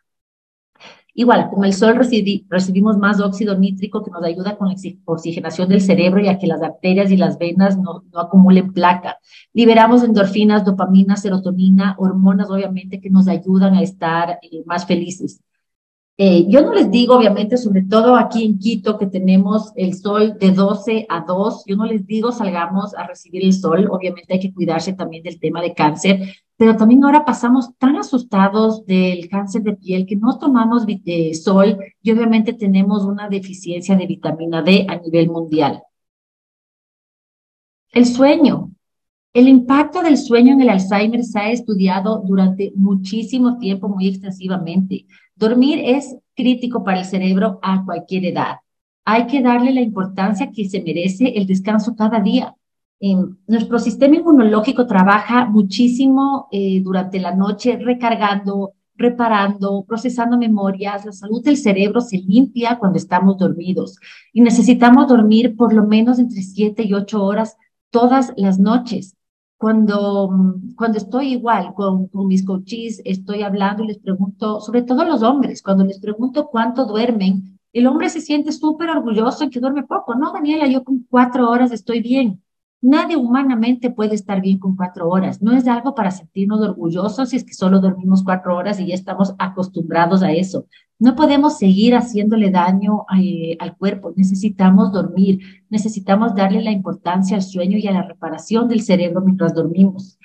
Igual, con el sol recibimos más óxido nítrico que nos ayuda con la oxigenación del cerebro y a que las arterias y las venas no, acumulen placa. Liberamos endorfinas, dopamina, serotonina, hormonas obviamente que nos ayudan a estar eh, más felices. Eh, yo no les digo, obviamente, sobre todo aquí en Quito, que tenemos el sol de 12 a 2, yo no les digo salgamos a recibir el sol, obviamente hay que cuidarse también del tema de cáncer, pero también ahora pasamos tan asustados del cáncer de piel que no tomamos eh, sol y obviamente tenemos una deficiencia de vitamina D a nivel mundial. El sueño. El impacto del sueño en el Alzheimer se ha estudiado durante muchísimo tiempo, muy extensivamente. Dormir es crítico para el cerebro a cualquier edad. Hay que darle la importancia que se merece el descanso cada día. nuestro sistema inmunológico trabaja muchísimo eh, durante la noche recargando, reparando, procesando memorias. La salud del cerebro se limpia cuando estamos dormidos y necesitamos dormir por lo menos entre 7 y 8 horas todas las noches cuando, cuando estoy igual con, mis coaches, estoy hablando y les pregunto, sobre todo los hombres, cuando les pregunto cuánto duermen, el hombre se siente súper orgulloso en que duerme poco. No, Daniela, yo con cuatro horas estoy bien. Nadie humanamente puede estar bien con cuatro horas. No es algo para sentirnos orgullosos si es que solo dormimos cuatro horas y ya estamos acostumbrados a eso. No podemos seguir haciéndole daño eh, al cuerpo. Necesitamos dormir. Necesitamos darle la importancia al sueño y a la reparación del cerebro mientras dormimos.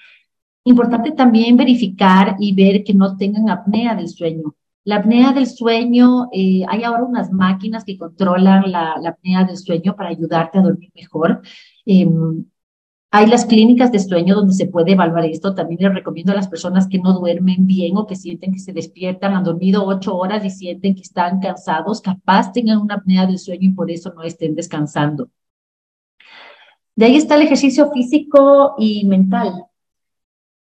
Importante también verificar y ver que no tengan apnea del sueño. La apnea del sueño, eh, hay ahora unas máquinas que controlan la, la, apnea del sueño para ayudarte a dormir mejor. Em, hay las clínicas de sueño donde se puede evaluar esto. También les recomiendo a las personas que no duermen bien o que sienten que se despiertan, han dormido ocho horas y sienten que están cansados, capaz tengan una apnea del sueño y por eso no estén descansando. De ahí está el ejercicio físico y mental.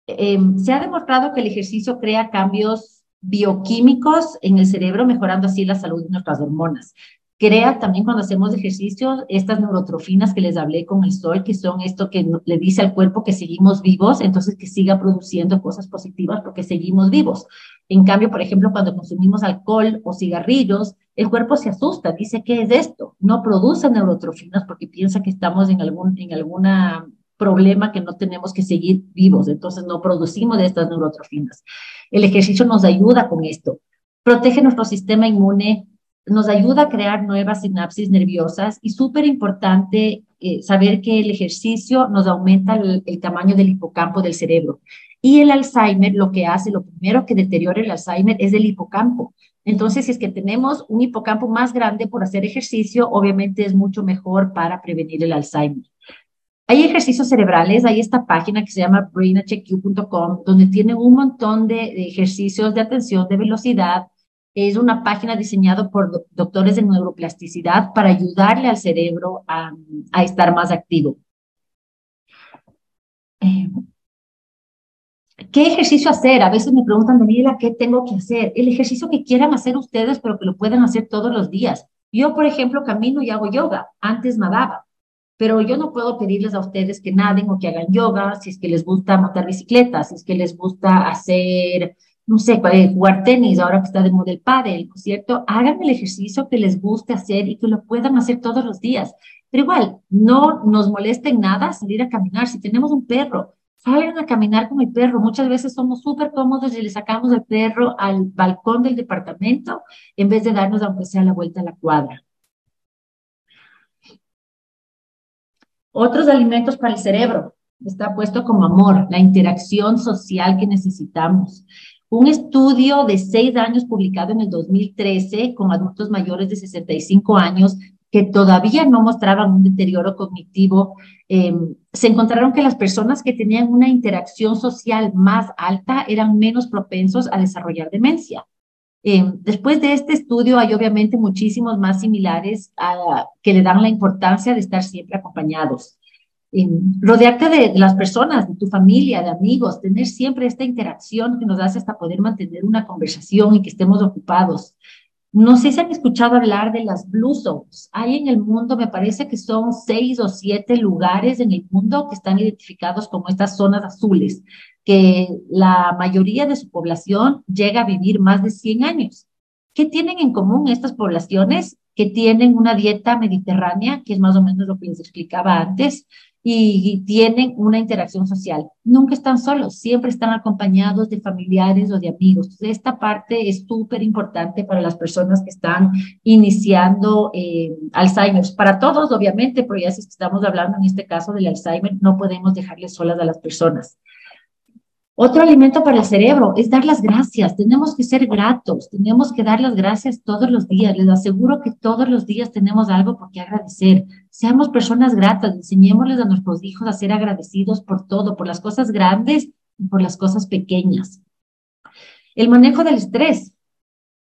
Em, se ha demostrado que el ejercicio crea cambios bioquímicos en el cerebro, mejorando así la salud de nuestras hormonas crea también cuando hacemos ejercicio estas neurotrofinas que les hablé con el sol, que son esto que le dice al cuerpo que seguimos vivos, entonces que siga produciendo cosas positivas porque seguimos vivos. En cambio, por ejemplo, cuando consumimos alcohol o cigarrillos, el cuerpo se asusta, dice, ¿qué es esto? No produce neurotrofinas porque piensa que estamos en algún en alguna problema que no tenemos que seguir vivos, entonces no producimos de estas neurotrofinas. El ejercicio nos ayuda con esto. Protege nuestro sistema inmune, nos ayuda a crear nuevas sinapsis nerviosas y súper importante eh, saber que el ejercicio nos aumenta el, tamaño del hipocampo del cerebro. Y el Alzheimer lo que hace, lo primero que deteriora el Alzheimer es el hipocampo. Entonces, si es que tenemos un hipocampo más grande por hacer ejercicio, obviamente es mucho mejor para prevenir el Alzheimer. Hay ejercicios cerebrales, hay esta página que se llama brainhq.com, donde tiene un montón de ejercicios de atención, de velocidad, es una página diseñada por doctores de neuroplasticidad para ayudarle al cerebro a, estar más activo. Eh, ¿Qué ejercicio hacer? A veces me preguntan, Daniela, ¿qué tengo que hacer? El ejercicio que quieran hacer ustedes, pero que lo puedan hacer todos los días. Yo, por ejemplo, camino y hago yoga. Antes nadaba, pero yo no puedo pedirles a ustedes que naden o que hagan yoga si es que les gusta montar bicicleta, si es que les gusta hacer, no sé, eh, jugar tenis, ahora que está de moda el pádel, ¿cierto? Hagan el ejercicio que les guste hacer y que lo puedan hacer todos los días. Pero igual, no nos moleste en nada salir a caminar. Si tenemos un perro, salgan a caminar con el perro. Muchas veces somos súper cómodos y le sacamos el perro al balcón del departamento en vez de darnos, aunque sea la vuelta a la cuadra. Otros alimentos para el cerebro. Está puesto como amor, la interacción social que necesitamos. Un estudio de seis años publicado en el 2013 con adultos mayores de 65 años que todavía no mostraban un deterioro cognitivo, em, se encontraron que las personas que tenían una interacción social más alta eran menos propensos a desarrollar demencia. Em, después de este estudio hay obviamente muchísimos más similares a, que le dan la importancia de estar siempre acompañados. Em, rodearte de las personas, de tu familia, de amigos, tener siempre esta interacción que nos hace hasta poder mantener una conversación y que estemos ocupados. No sé si han escuchado hablar de las Blue Zones. Hay en el mundo, me parece que son seis o siete lugares en el mundo que están identificados como estas zonas azules, que la mayoría de su población llega a vivir más de 100 años. ¿Qué tienen en común estas poblaciones? Que tienen una dieta mediterránea, que es más o menos lo que les explicaba antes, y tienen una interacción social. Nunca están solos, siempre están acompañados de familiares o de amigos. esta parte es súper importante para las personas que están iniciando eh, Alzheimer. Para todos, obviamente, pero ya si estamos hablando en este caso del Alzheimer, no podemos dejarles solas a las personas. Otro alimento para el cerebro es dar las gracias. Tenemos que ser gratos, tenemos que dar las gracias todos los días. Les aseguro que todos los días tenemos algo por qué agradecer. Seamos personas gratas, enseñémosles a nuestros hijos a ser agradecidos por todo, por las cosas grandes y por las cosas pequeñas. El manejo del estrés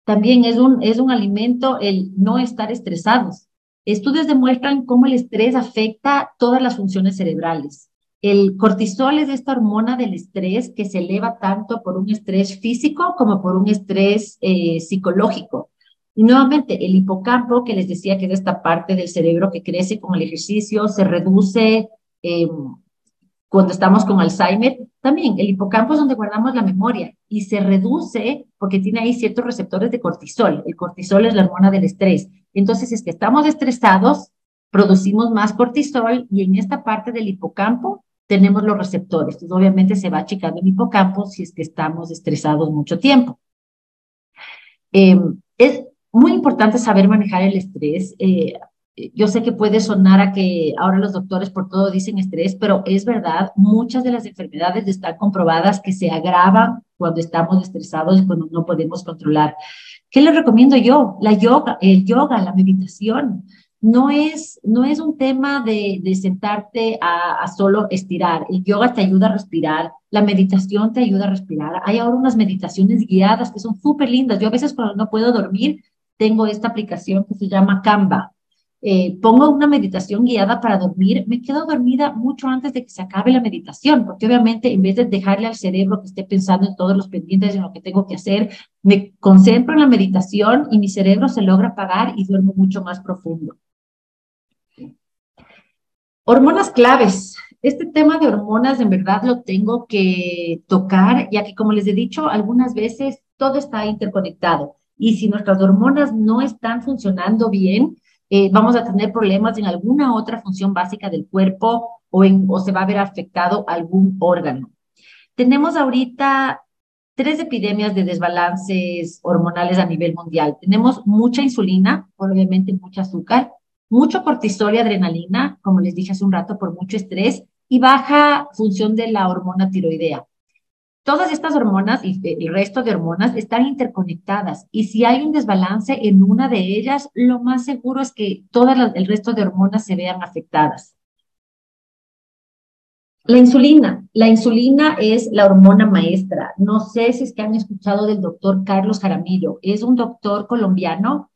también es un, es un alimento el no estar estresados. Estudios demuestran cómo el estrés afecta todas las funciones cerebrales el cortisol es esta hormona del estrés que se eleva tanto por un estrés físico como por un estrés eh, psicológico. Y nuevamente, el hipocampo, que les decía que es esta parte del cerebro que crece con el ejercicio, se reduce em, cuando estamos con Alzheimer. También el hipocampo es donde guardamos la memoria y se reduce porque tiene ahí ciertos receptores de cortisol. El cortisol es la hormona del estrés. Entonces, es que estamos estresados, producimos más cortisol y en esta parte del hipocampo tenemos los receptores. Entonces, obviamente se va achicando el hipocampo si es que estamos estresados mucho tiempo. Em, es muy importante saber manejar el estrés. Eh, yo sé que puede sonar a que ahora los doctores por todo dicen estrés, pero es verdad, muchas de las enfermedades están comprobadas que se agravan cuando estamos estresados y cuando no podemos controlar. ¿Qué les recomiendo yo? La yoga, el yoga, la meditación no es, no es un tema de, sentarte a, solo estirar. El yoga te ayuda a respirar, la meditación te ayuda a respirar. Hay ahora unas meditaciones guiadas que son súper lindas. Yo a veces cuando no puedo dormir, tengo esta aplicación que se llama Canva. Eh, pongo una meditación guiada para dormir, me quedo dormida mucho antes de que se acabe la meditación, porque obviamente en vez de dejarle al cerebro que esté pensando en todos los pendientes, en lo que tengo que hacer, me concentro en la meditación y mi cerebro se logra apagar y duermo mucho más profundo. Hormonas claves. Este tema de hormonas en verdad lo tengo que tocar, ya que como les he dicho algunas veces, todo está interconectado. Y si nuestras hormonas no están funcionando bien, eh, vamos a tener problemas en alguna otra función básica del cuerpo o, en, o se va a ver afectado algún órgano. Tenemos ahorita tres epidemias de desbalances hormonales a nivel mundial. Tenemos mucha insulina, obviamente mucho azúcar, mucho cortisol y adrenalina, como les dije hace un rato, por mucho estrés y baja función de la hormona tiroidea. Todas estas hormonas y el resto de hormonas están interconectadas y si hay un desbalance en una de ellas, lo más seguro es que todo el resto de hormonas se vean afectadas. La insulina. La insulina es la hormona maestra. No sé si es que han escuchado del doctor Carlos Jaramillo. Es un doctor colombiano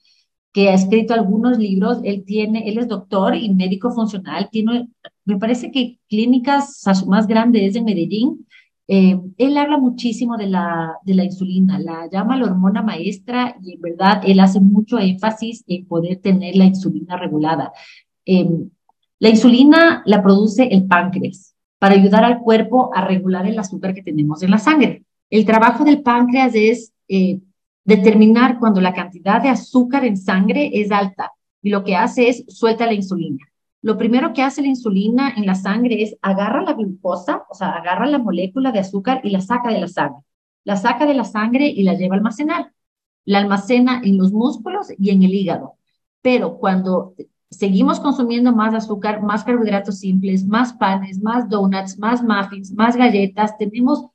que ha escrito algunos libros. Él tiene, él es doctor y médico funcional. Tiene, me parece que clínicas, más grande es en Medellín. Eh, él habla muchísimo de la, de la insulina, la llama la hormona maestra y en verdad él hace mucho énfasis en poder tener la insulina regulada. Eh, la insulina la produce el páncreas para ayudar al cuerpo a regular el azúcar que tenemos en la sangre. El trabajo del páncreas es eh, determinar cuando la cantidad de azúcar en sangre es alta y lo que hace es suelta la insulina. Lo primero que hace la insulina en la sangre es agarra la glucosa, o sea, agarra la molécula de azúcar y la saca de la sangre. La saca de la sangre y la lleva a almacenar. La almacena en los músculos y en el hígado. Pero cuando seguimos consumiendo más azúcar, más carbohidratos simples, más panes, más donuts, más muffins, más galletas, tenemos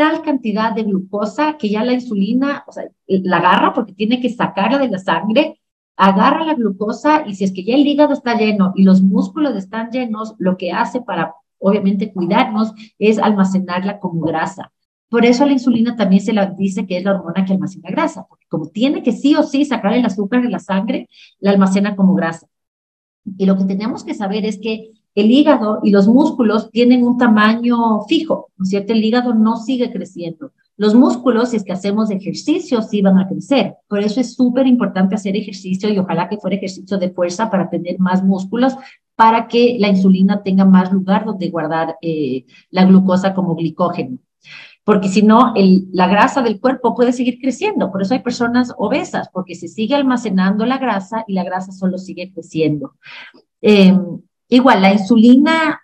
tal cantidad de glucosa que ya la insulina, o sea, la agarra porque tiene que sacarla de la sangre agarra la glucosa y si es que ya el hígado está lleno y los músculos están llenos, lo que hace para, obviamente, cuidarnos es almacenarla como grasa. Por eso la insulina también se la dice que es la hormona que almacena grasa, porque como tiene que sí o sí sacar el azúcar de la sangre, la almacena como grasa. Y lo que tenemos que saber es que el hígado y los músculos tienen un tamaño fijo, ¿no es cierto? El hígado no sigue creciendo. Los músculos, si es que hacemos ejercicio, sí van a crecer. Por eso es súper importante hacer ejercicio y ojalá que fuera ejercicio de fuerza para tener más músculos, para que la insulina tenga más lugar donde guardar eh, la glucosa como glicógeno. Porque si no, la grasa del cuerpo puede seguir creciendo. Por eso hay personas obesas, porque se sigue almacenando la grasa y la grasa solo sigue creciendo. Em, igual, la insulina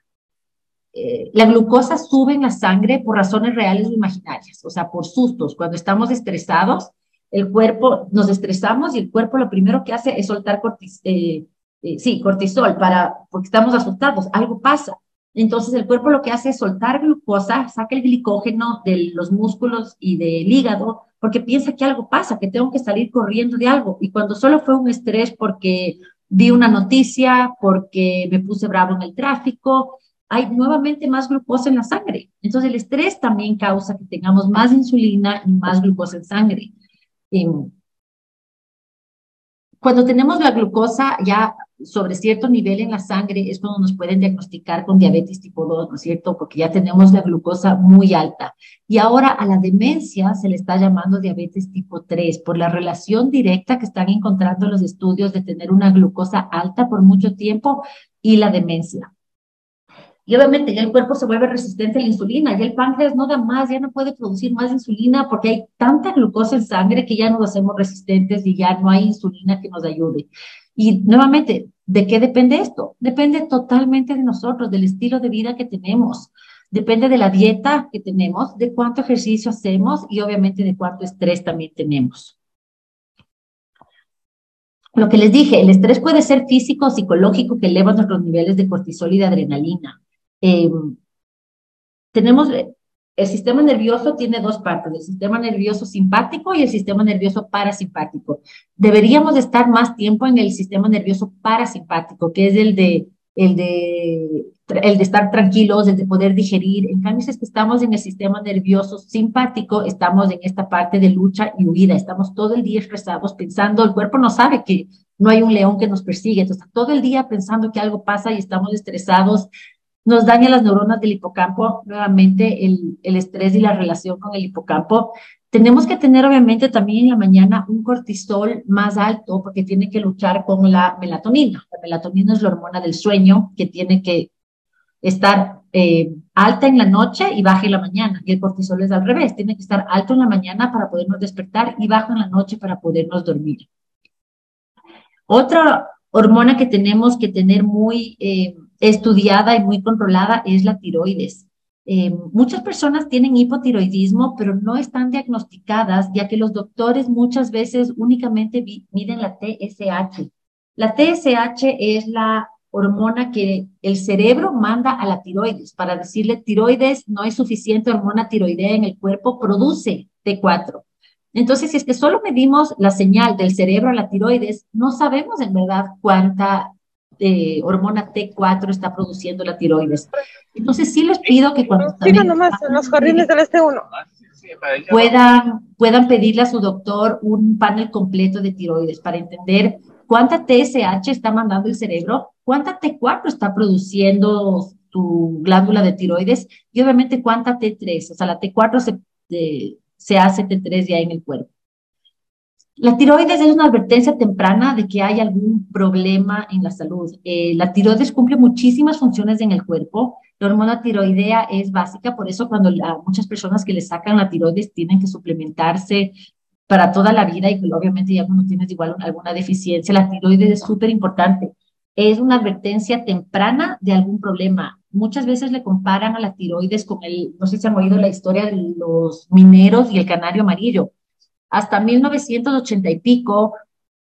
eh, la glucosa sube en la sangre por razones reales o imaginarias, o sea, por sustos. Cuando estamos estresados, el cuerpo, nos estresamos y el cuerpo lo primero que hace es soltar cortis, eh, eh, sí, cortisol para, porque estamos asustados, algo pasa. Entonces el cuerpo lo que hace es soltar glucosa, saca el glicógeno de los músculos y del hígado, porque piensa que algo pasa, que tengo que salir corriendo de algo. Y cuando solo fue un estrés porque vi una noticia, porque me puse bravo en el tráfico, hay nuevamente más glucosa en la sangre. Entonces el estrés también causa que tengamos más insulina y más glucosa en sangre. Em, cuando tenemos la glucosa ya sobre cierto nivel en la sangre es cuando nos pueden diagnosticar con diabetes tipo 2, ¿no es cierto? Porque ya tenemos la glucosa muy alta. Y ahora a la demencia se le está llamando diabetes tipo 3 por la relación directa que están encontrando los estudios de tener una glucosa alta por mucho tiempo y la demencia. Y obviamente ya el cuerpo se vuelve resistente a la insulina, ya el páncreas no da más, ya no puede producir más insulina porque hay tanta glucosa en sangre que ya nos hacemos resistentes y ya no hay insulina que nos ayude. Y nuevamente, ¿de qué depende esto? Depende totalmente de nosotros, del estilo de vida que tenemos, depende de la dieta que tenemos, de cuánto ejercicio hacemos y obviamente de cuánto estrés también tenemos. Lo que les dije, el estrés puede ser físico o psicológico que eleva nuestros niveles de cortisol y de adrenalina. Eh, tenemos, el sistema nervioso tiene dos partes, el sistema nervioso simpático y el sistema nervioso parasimpático. Deberíamos estar más tiempo en el sistema nervioso parasimpático, que es el de, el de, el de estar tranquilos, el de poder digerir. En cambio, si es que estamos en el sistema nervioso simpático, estamos en esta parte de lucha y huida, estamos todo el día estresados pensando, el cuerpo no sabe que no hay un león que nos persigue, entonces todo el día pensando que algo pasa y estamos estresados, nos daña las neuronas del hipocampo, nuevamente el, el estrés y la relación con el hipocampo. Tenemos que tener obviamente también en la mañana un cortisol más alto porque tiene que luchar con la melatonina. La melatonina es la hormona del sueño que tiene que estar eh, alta en la noche y baja en la mañana. Y el cortisol es al revés, tiene que estar alto en la mañana para podernos despertar y bajo en la noche para podernos dormir. Otra hormona que tenemos que tener muy eh, estudiada y muy controlada es la tiroides. Eh, muchas personas tienen hipotiroidismo, pero no están diagnosticadas, ya que los doctores muchas veces únicamente miden la TSH. La TSH es la hormona que el cerebro manda a la tiroides para decirle tiroides, no hay suficiente hormona tiroidea en el cuerpo, produce T4. Entonces, si es que solo medimos la señal del cerebro a la tiroides, no sabemos en verdad cuánta de hormona T4 está produciendo la tiroides. Entonces sí les pido que cuando nomás, los jardines del este 1 puedan, puedan pedirle a su doctor un panel completo de tiroides para entender cuánta TSH está mandando el cerebro, cuánta T4 está produciendo tu glándula de tiroides y obviamente cuánta T3, o sea, la T4 se, se hace T3 ya en el cuerpo. La tiroides es una advertencia temprana de que hay algún problema en la salud. Eh, la tiroides cumple muchísimas funciones en el cuerpo. La hormona tiroidea es básica, por eso cuando muchas personas que le sacan la tiroides tienen que suplementarse para toda la vida y obviamente ya cuando tienes igual alguna deficiencia, la tiroides es súper importante. Es una advertencia temprana de algún problema. Muchas veces le comparan a la tiroides con el, no sé si han oído la historia de los mineros y el canario amarillo hasta 1980 y pico,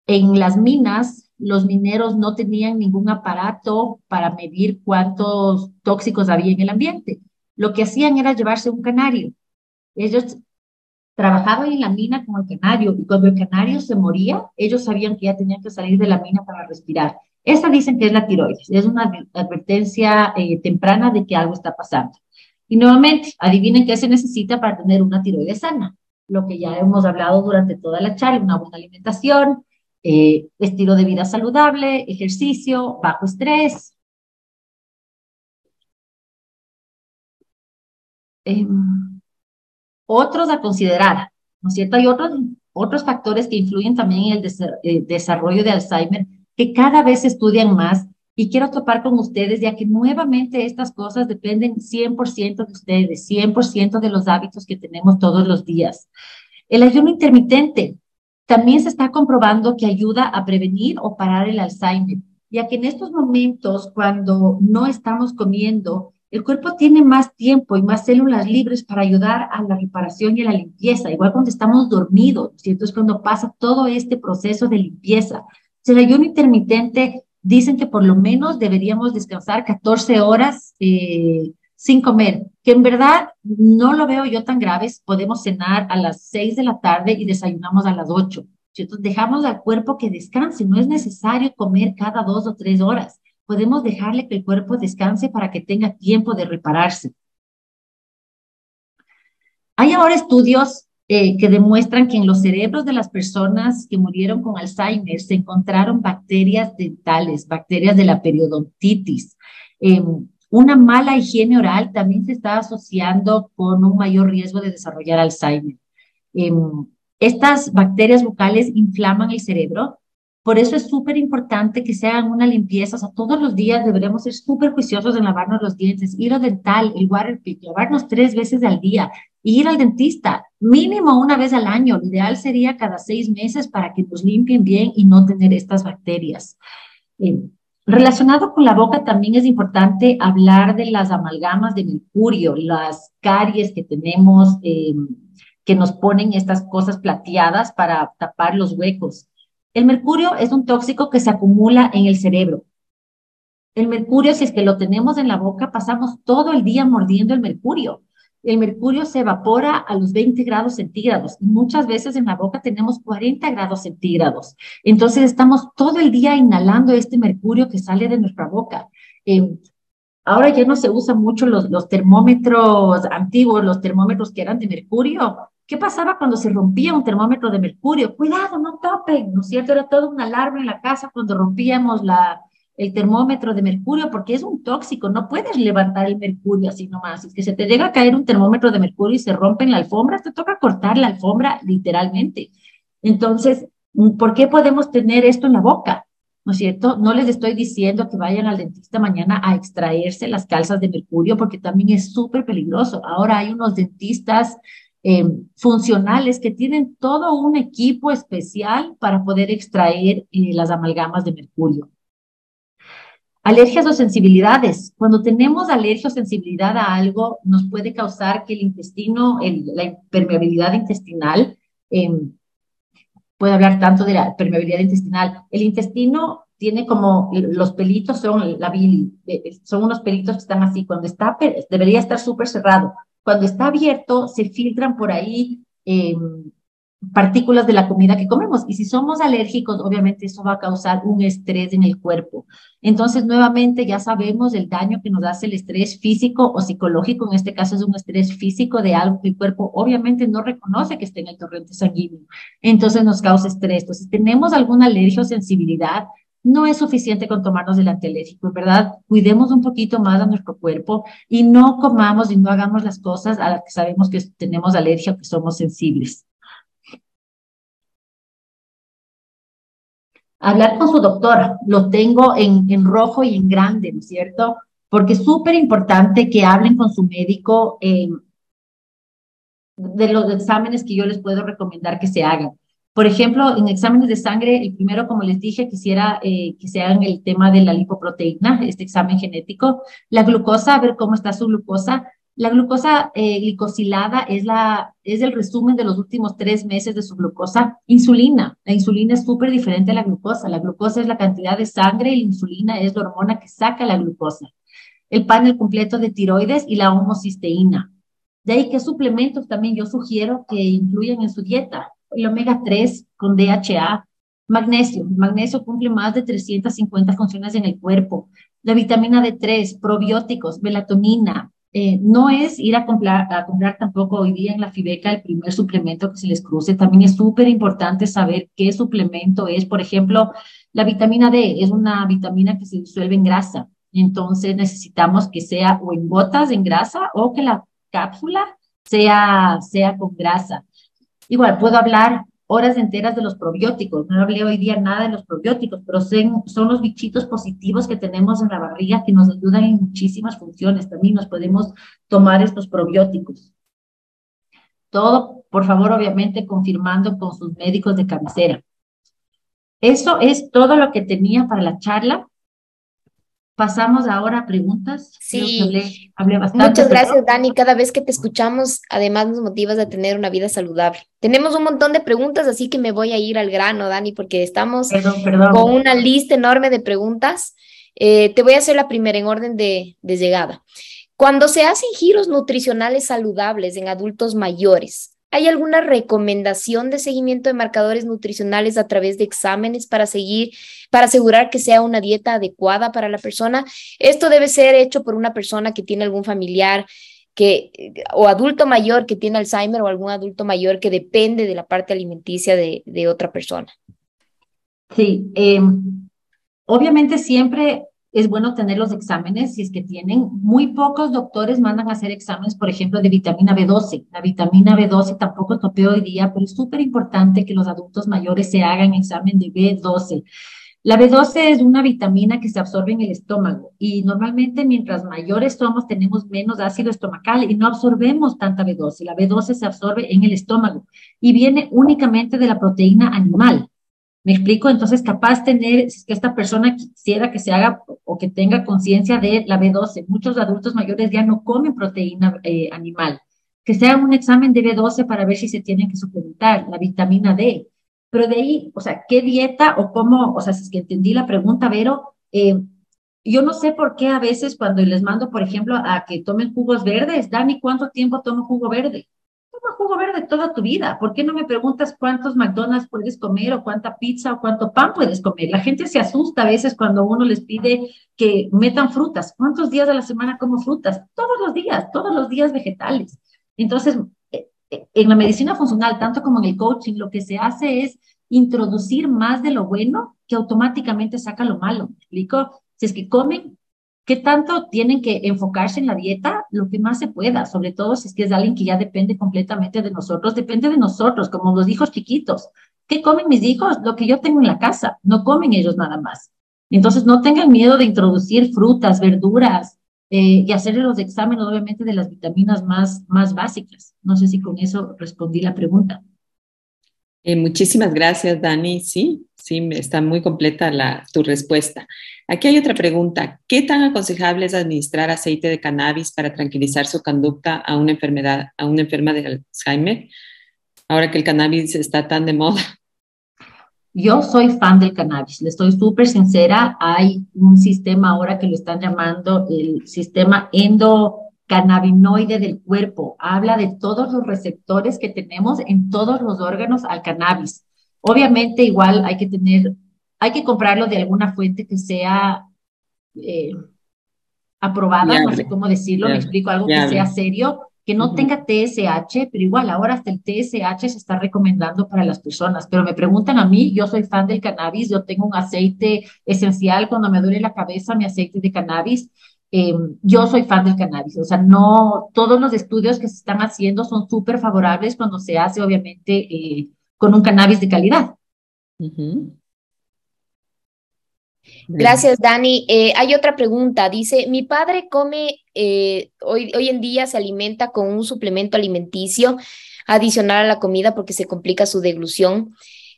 en las minas, los mineros no tenían ningún aparato para medir cuántos tóxicos había en el ambiente. Lo que hacían era llevarse un canario. Ellos trabajaban en la mina con el canario y cuando el canario se moría, ellos sabían que ya tenían que salir de la mina para respirar. Esa dicen que es la tiroides, es una advertencia eh, temprana de que algo está pasando. Y nuevamente, adivinen qué se necesita para tener una tiroides sana lo que ya hemos hablado durante toda la charla, una buena alimentación, eh, estilo de vida saludable, ejercicio, bajo estrés. Em, otros a considerar, ¿no es cierto? Hay otros, otros factores que influyen también en el eh, desarrollo de Alzheimer que cada vez se estudian más y quiero topar con ustedes, ya que nuevamente estas cosas dependen 100% de ustedes, 100% de los hábitos que tenemos todos los días. El ayuno intermitente también se está comprobando que ayuda a prevenir o parar el Alzheimer, ya que en estos momentos, cuando no estamos comiendo, el cuerpo tiene más tiempo y más células libres para ayudar a la reparación y a la limpieza, igual cuando estamos dormidos, ¿cierto? Es cuando pasa todo este proceso de limpieza. El ayuno intermitente dicen que por lo menos deberíamos descansar 14 horas eh, sin comer, que en verdad no lo veo yo tan grave. Podemos cenar a las 6 de la tarde y desayunamos a las 8. Entonces dejamos al cuerpo que descanse, no es necesario comer cada dos o tres horas. Podemos dejarle que el cuerpo descanse para que tenga tiempo de repararse. Hay ahora estudios eh, que demuestran que en los cerebros de las personas que murieron con Alzheimer se encontraron bacterias dentales, bacterias de la periodontitis. Em, una mala higiene oral también se está asociando con un mayor riesgo de desarrollar Alzheimer. Em, estas bacterias bucales inflaman el cerebro, por eso es súper importante que se hagan una limpieza, o todos los días deberemos ser súper juiciosos en lavarnos los dientes, al dental, el water lavarnos tres veces al día, ir al dentista mínimo una vez al año. Lo ideal sería cada seis meses para que nos limpien bien y no tener estas bacterias. Eh, relacionado con la boca también es importante hablar de las amalgamas de mercurio, las caries que tenemos eh, que nos ponen estas cosas plateadas para tapar los huecos. El mercurio es un tóxico que se acumula en el cerebro. El mercurio, si es que lo tenemos en la boca, pasamos todo el día mordiendo el mercurio el mercurio se evapora a los 20 grados centígrados y muchas veces en la boca tenemos 40 grados centígrados. Entonces estamos todo el día inhalando este mercurio que sale de nuestra boca. Eh, ahora ya no se usan mucho los, los termómetros antiguos, los termómetros que eran de mercurio. ¿Qué pasaba cuando se rompía un termómetro de mercurio? Cuidado, no topen, ¿no es cierto? Era todo una alarma en la casa cuando rompíamos la, el termómetro de mercurio porque es un tóxico, no puedes levantar el mercurio así nomás. Es que se te llega a caer un termómetro de mercurio y se rompe en la alfombra, te toca cortar la alfombra literalmente. Entonces, ¿por qué podemos tener esto en la boca? ¿No es cierto? No les estoy diciendo que vayan al dentista mañana a extraerse las calzas de mercurio porque también es súper peligroso. Ahora hay unos dentistas em, funcionales que tienen todo un equipo especial para poder extraer eh, las amalgamas de mercurio. Alergias o sensibilidades. Cuando tenemos alergia o sensibilidad a algo, nos puede causar que el intestino, la permeabilidad intestinal, em, puede hablar tanto de la permeabilidad intestinal. El intestino tiene como los pelitos son la bili, eh, son unos pelitos que están así. Cuando está, debería estar súper cerrado. Cuando está abierto, se filtran por ahí eh, partículas de la comida que comemos. Y si somos alérgicos, obviamente eso va a causar un estrés en el cuerpo. Entonces, nuevamente, ya sabemos el daño que nos hace el estrés físico o psicológico. En este caso es un estrés físico de algo que el cuerpo obviamente no reconoce que esté en el torrente sanguíneo. Entonces nos causa estrés. Entonces, tenemos alguna alergia o sensibilidad, no es suficiente con tomarnos el antialérgico, verdad, cuidemos un poquito más a nuestro cuerpo y no comamos y no hagamos las cosas a las que sabemos que tenemos alergia o que somos sensibles. Hablar con su doctor, lo tengo en, en rojo y en grande, ¿no es cierto? Porque es súper importante que hablen con su médico eh, de los exámenes que yo les puedo recomendar que se hagan. Por ejemplo, en exámenes de sangre, el primero, como les dije, quisiera eh, que se hagan el tema de la lipoproteína, este examen genético. La glucosa, a ver cómo está su glucosa. La glucosa eh, glicosilada es, la, es el resumen de los últimos tres meses de su glucosa. Insulina. La insulina es súper diferente a la glucosa. La glucosa es la cantidad de sangre y la insulina es la hormona que saca la glucosa. El panel completo de tiroides y la homocisteína. De ahí que suplementos también yo sugiero que incluyan en su dieta el omega 3 con DHA, magnesio. El magnesio cumple más de 350 funciones en el cuerpo. La vitamina D3, probióticos, melatonina. Eh, no es ir a comprar, tampoco hoy día en la Fibeca el primer suplemento que se les cruce. También es súper importante saber qué suplemento es. Por ejemplo, la vitamina D es una vitamina que se disuelve en grasa. Entonces necesitamos que sea o en gotas en grasa o que la cápsula sea, sea con grasa. Igual, puedo hablar horas enteras de los probióticos. No hablé hoy día nada de los probióticos, pero son, son los bichitos positivos que tenemos en la barriga que nos ayudan en muchísimas funciones. También nos podemos tomar estos probióticos. Todo, por favor, obviamente, confirmando con sus médicos de cabecera. Eso es todo lo que tenía para la charla. Pasamos ahora a preguntas. Sí, hablé, bastante, muchas gracias Dani. Cada vez que te escuchamos, además nos motivas a tener una vida saludable. Tenemos un montón de preguntas, así que me voy a ir al grano, Dani, porque estamos con una lista enorme de preguntas. Eh, te voy a hacer la primera en orden de, de llegada. Cuando se hacen giros nutricionales saludables en adultos mayores, ¿Hay alguna recomendación de seguimiento de marcadores nutricionales a través de exámenes para seguir, para asegurar que sea una dieta adecuada para la persona? Esto debe ser hecho por una persona que tiene algún familiar que, o adulto mayor que tiene Alzheimer o algún adulto mayor que depende de la parte alimenticia de, otra persona. Sí, em, obviamente siempre es bueno tener los exámenes si es que tienen. Muy pocos doctores mandan a hacer exámenes, por ejemplo, de vitamina B12. La vitamina B12 tampoco topeo hoy día, pero es súper importante que los adultos mayores se hagan examen de B12. La B12 es una vitamina que se absorbe en el estómago y normalmente mientras mayores somos tenemos menos ácido estomacal y no absorbemos tanta B12. La B12 se absorbe en el estómago y viene únicamente de la proteína animal. ¿Me explico? Entonces, capaz tener, si es que esta persona quisiera que se haga o que tenga conciencia de la B12, muchos adultos mayores ya no comen proteína eh, animal, que se haga un examen de B12 para ver si se tienen que suplementar la vitamina D. Pero de ahí, o sea, ¿qué dieta o cómo, o sea, si es que entendí la pregunta, Vero, eh, yo no sé por qué a veces cuando les mando, por ejemplo, a que tomen jugos verdes, Dani, ¿cuánto tiempo tomo jugo verde? Jugo verde toda tu vida. ¿Por qué no me preguntas cuántos McDonald's puedes comer o cuánta pizza o cuánto pan puedes comer? La gente se asusta a veces cuando uno les pide que metan frutas. ¿Cuántos días de la semana como frutas? Todos los días, todos los días vegetales. Entonces, eh, eh, en la medicina funcional, tanto como en el coaching, lo que se hace es introducir más de lo bueno que automáticamente saca lo malo. ¿Me explico? Si es que comen ¿Qué tanto tienen que enfocarse en la dieta? Lo que más se pueda, sobre todo si es que es alguien que ya depende completamente de nosotros, depende de nosotros, como los hijos chiquitos. ¿Qué comen mis hijos? Lo que yo tengo en la casa, no comen ellos nada más. Entonces, no tengan miedo de introducir frutas, verduras eh, y hacer los exámenes, obviamente, de las vitaminas más, más básicas. No sé si con eso respondí la pregunta. Eh, muchísimas gracias, Dani. Sí, sí, está muy completa la, tu respuesta. Aquí hay otra pregunta. ¿Qué tan aconsejable es administrar aceite de cannabis para tranquilizar su conducta a una enfermedad, a una enferma de Alzheimer? Ahora que el cannabis está tan de moda. Yo soy fan del cannabis, le estoy súper sincera. Hay un sistema ahora que lo están llamando el sistema endocannabinoide del cuerpo. Habla de todos los receptores que tenemos en todos los órganos al cannabis. Obviamente, igual hay que tener hay que comprarlo de alguna fuente que sea eh, aprobada, no sé cómo decirlo, me explico, algo que sea serio, que no tenga TSH, pero igual ahora hasta el TSH se está recomendando para las personas. Pero me preguntan a mí, yo soy fan del cannabis, yo tengo un aceite esencial cuando me duele la cabeza, mi aceite de cannabis. Em, yo soy fan del cannabis, o sea, no todos los estudios que se están haciendo son súper favorables cuando se hace, obviamente, eh, con un cannabis de calidad. Gracias, Dani. Eh, hay otra pregunta. Dice, mi padre come, eh, hoy, hoy en día se alimenta con un suplemento alimenticio adicional a la comida porque se complica su deglución.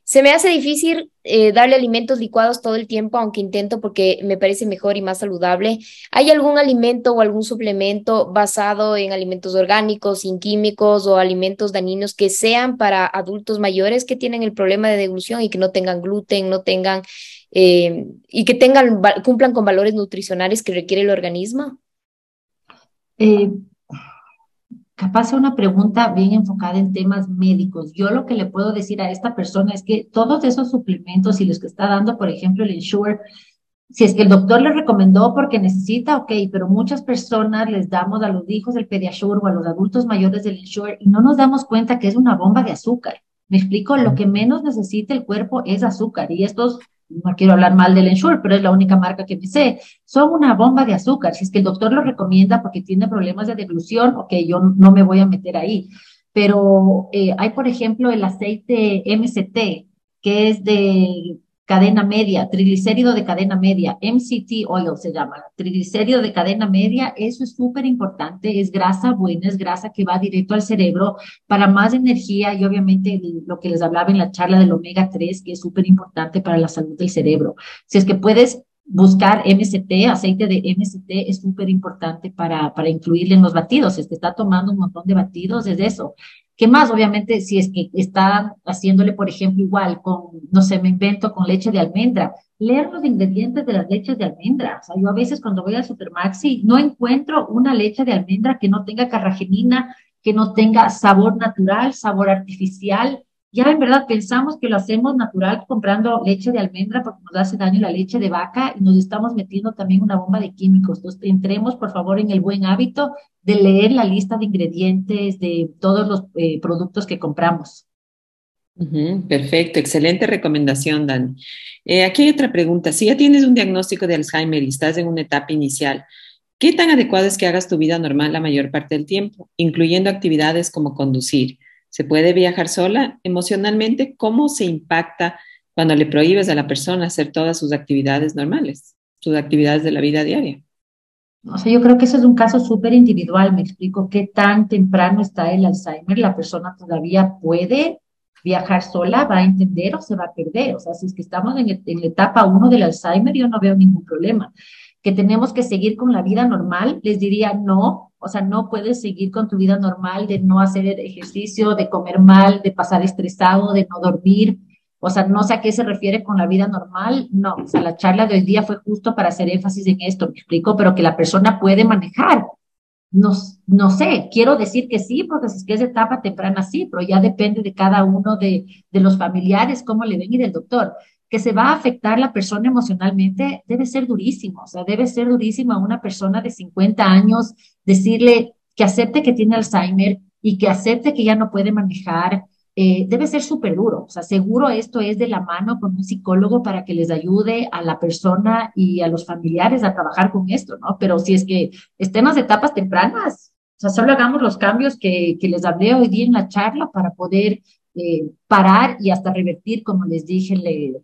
Se me hace difícil eh, darle alimentos licuados todo el tiempo, aunque intento porque me parece mejor y más saludable. ¿Hay algún alimento o algún suplemento basado en alimentos orgánicos, sin químicos o alimentos dañinos que sean para adultos mayores que tienen el problema de deglución y que no tengan gluten, no tengan eh, y que tengan cumplan con valores nutricionales que requiere el organismo? Eh, capaz una pregunta bien enfocada en temas médicos. Yo lo que le puedo decir a esta persona es que todos esos suplementos y los que está dando, por ejemplo, el Ensure, si es que el doctor le recomendó porque necesita, ok, pero muchas personas les damos a los hijos del Pediasure o a los adultos mayores del Ensure y no nos damos cuenta que es una bomba de azúcar. Me explico, lo que menos necesita el cuerpo es azúcar y estos no quiero hablar mal del Ensure, pero es la única marca que me sé, son una bomba de azúcar. Si es que el doctor lo recomienda porque tiene problemas de deglución, ok, yo no me voy a meter ahí. Pero eh, hay, por ejemplo, el aceite MCT, que es de cadena media, triglicérido de cadena media, MCT oil se llama, triglicérido de cadena media, eso es súper importante, es grasa buena, es grasa que va directo al cerebro para más energía y obviamente lo que les hablaba en la charla del omega 3, que es súper importante para la salud del cerebro. Si es que puedes buscar MCT, aceite de MCT es súper importante para, para incluirle en los batidos. Si es que está tomando un montón de batidos, es eso. ¿Qué más? Obviamente, si es que están haciéndole, por ejemplo, igual con, no sé, me invento con leche de almendra, leer los ingredientes de las leches de almendra. O sea, yo a veces cuando voy al Supermaxi no encuentro una leche de almendra que no tenga carragenina, que no tenga sabor natural, sabor artificial, ya en verdad pensamos que lo hacemos natural comprando leche de almendra porque nos hace daño la leche de vaca y nos estamos metiendo también una bomba de químicos. Entonces, entremos por favor en el buen hábito de leer la lista de ingredientes de todos los eh, productos que compramos. perfecto, excelente recomendación, Dan. Eh, aquí hay otra pregunta. Si ya tienes un diagnóstico de Alzheimer y estás en una etapa inicial, ¿qué tan adecuado es que hagas tu vida normal la mayor parte del tiempo, incluyendo actividades como conducir? ¿Se puede viajar sola emocionalmente? ¿Cómo se impacta cuando le prohíbes a la persona hacer todas sus actividades normales, sus actividades de la vida diaria? O sea, yo creo que eso es un caso súper individual. Me explico qué tan temprano está el Alzheimer. La persona todavía puede viajar sola, va a entender o se va a perder. O sea, si es que estamos en, en la etapa uno del Alzheimer, yo no veo ningún problema. Que tenemos que seguir con la vida normal, les diría no, o sea, no puedes seguir con tu vida normal de no hacer ejercicio, de comer mal, de pasar estresado, de no dormir. O sea, no sé a qué se refiere con la vida normal. No, o sea, la charla de hoy día fue justo para hacer énfasis en esto, me explico, pero que la persona puede manejar. No, no sé, quiero decir que sí, porque es que es etapa temprana, sí, pero ya depende de cada uno de, de los familiares, cómo le ven y del doctor que se va a afectar la persona emocionalmente, debe ser durísimo, o sea, debe ser durísimo a una persona de 50 años decirle que acepte que tiene Alzheimer y que acepte que ya no puede manejar, eh, debe ser súper duro. O sea, seguro esto es de la mano con un psicólogo para que les ayude a la persona y a los familiares a trabajar con esto, ¿no? Pero si es que en las etapas tempranas, o sea, solo hagamos los cambios que, que les hablé hoy día en la charla para poder eh, parar y hasta revertir, como les dije, el,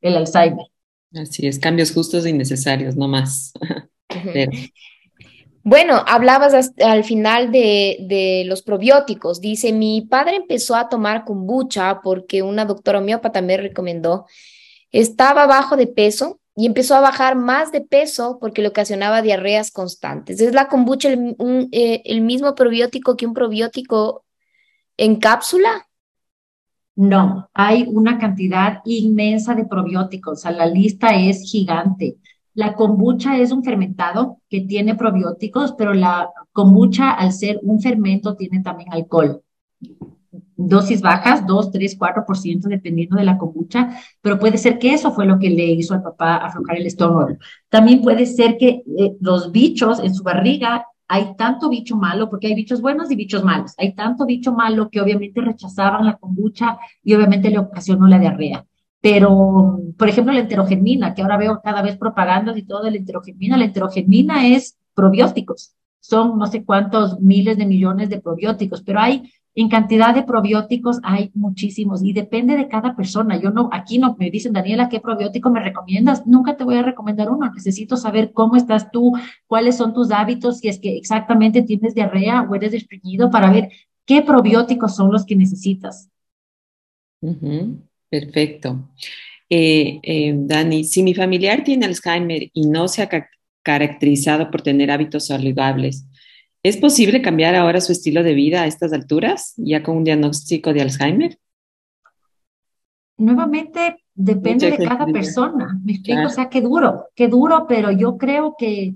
el, Alzheimer. Así es, cambios justos y necesarios, no más. Bueno, hablabas al final de, de, los probióticos. Dice, mi padre empezó a tomar kombucha porque una doctora homeópata me recomendó. Estaba bajo de peso y empezó a bajar más de peso porque le ocasionaba diarreas constantes. ¿Es la kombucha el, eh, el mismo probiótico que un probiótico en cápsula? No, hay una cantidad inmensa de probióticos, o sea, la lista es gigante. La kombucha es un fermentado que tiene probióticos, pero la kombucha, al ser un fermento, tiene también alcohol. Dosis bajas, 2, 3, 4%, dependiendo de la kombucha, pero puede ser que eso fue lo que le hizo al papá aflojar el estómago. También puede ser que eh, los bichos en su barriga hay tanto bicho malo, porque hay bichos buenos y bichos malos, hay tanto bicho malo que obviamente rechazaban la kombucha y obviamente le ocasionó la diarrea. Pero, por ejemplo, la enterogermina, que ahora veo cada vez propagandas y todo de la enterogermina, la enterogermina es probióticos, son no sé cuántos miles de millones de probióticos, pero hay en cantidad de probióticos hay muchísimos y depende de cada persona. Yo no, aquí no me dicen, Daniela, ¿qué probiótico me recomiendas? Nunca te voy a recomendar uno. Necesito saber cómo estás tú, cuáles son tus hábitos, si es que exactamente tienes diarrea o eres estreñido para ver qué probióticos son los que necesitas. Perfecto. Eh, eh, Dani, si mi familiar tiene Alzheimer y no se ha caracterizado por tener hábitos saludables, ¿Es posible cambiar ahora su estilo de vida a estas alturas, ya con un diagnóstico de Alzheimer? Nuevamente, depende de cada persona. Me explico, o sea, qué duro, qué duro, pero yo creo que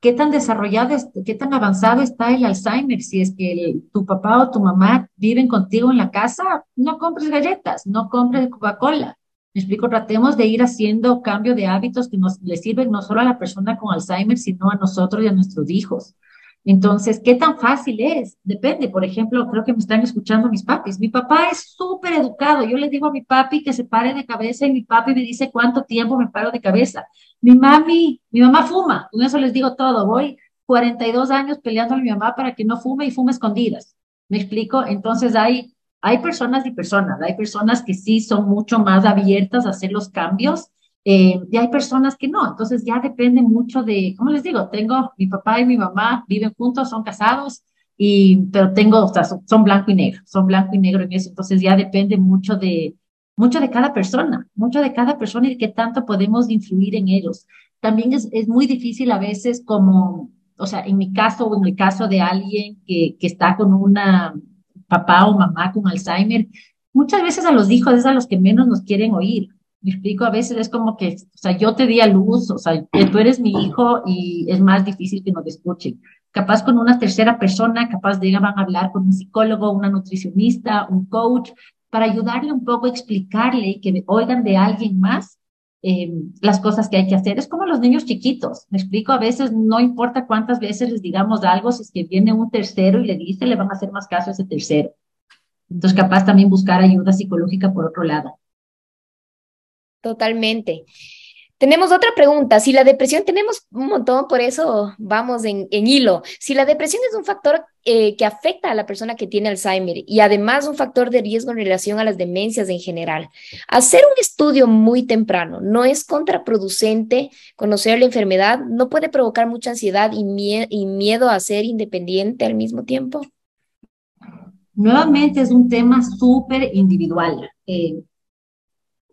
qué tan desarrollado, qué tan avanzado está el Alzheimer. Si es que tu papá o tu mamá viven contigo en la casa, no compres galletas, no compres Coca-Cola. Me explico, tratemos de ir haciendo cambio de hábitos que nos le sirven no solo a la persona con Alzheimer, sino a nosotros y a nuestros hijos. Entonces, ¿qué tan fácil es? Depende. Por ejemplo, creo que me están escuchando mis papis. Mi papá es súper educado. Yo le digo a mi papi que se pare de cabeza y mi papi me dice cuánto tiempo me paro de cabeza. Mi mami, mi mamá fuma. Con eso les digo todo. Voy 42 años peleando a mi mamá para que no fume y fume escondidas. ¿Me explico? Entonces hay, hay personas y personas. Hay personas que sí son mucho más abiertas a hacer los cambios eh, y hay personas que no, entonces ya depende mucho de, ¿cómo les digo? Tengo mi papá y mi mamá viven juntos, son casados, y, pero tengo, o sea, son, blanco y negro, son blanco y negro en eso, entonces ya depende mucho de, mucho de cada persona, mucho de cada persona y de qué tanto podemos influir en ellos. También es, es muy difícil a veces como, o sea, en mi caso o en el caso de alguien que, que está con una papá o mamá con Alzheimer, muchas veces a los hijos es a los que menos nos quieren oír. Me explico, a veces es como que, o sea, yo te di a luz, o sea, tú eres mi hijo y es más difícil que nos escuchen. Capaz con una tercera persona, capaz de van a hablar con un psicólogo, una nutricionista, un coach, para ayudarle un poco, explicarle y que oigan de alguien más eh, las cosas que hay que hacer. Es como los niños chiquitos, me explico, a veces no importa cuántas veces les digamos algo, si es que viene un tercero y le dice, le van a hacer más caso a ese tercero. Entonces, capaz también buscar ayuda psicológica por otro lado. Totalmente. Tenemos otra pregunta. Si la depresión, tenemos un montón, por eso vamos en, hilo. Si la depresión es un factor eh, que afecta a la persona que tiene Alzheimer y además un factor de riesgo en relación a las demencias en general, hacer un estudio muy temprano no es contraproducente. Conocer la enfermedad no puede provocar mucha ansiedad y, miedo a ser independiente al mismo tiempo. Nuevamente es un tema súper individual. Eh,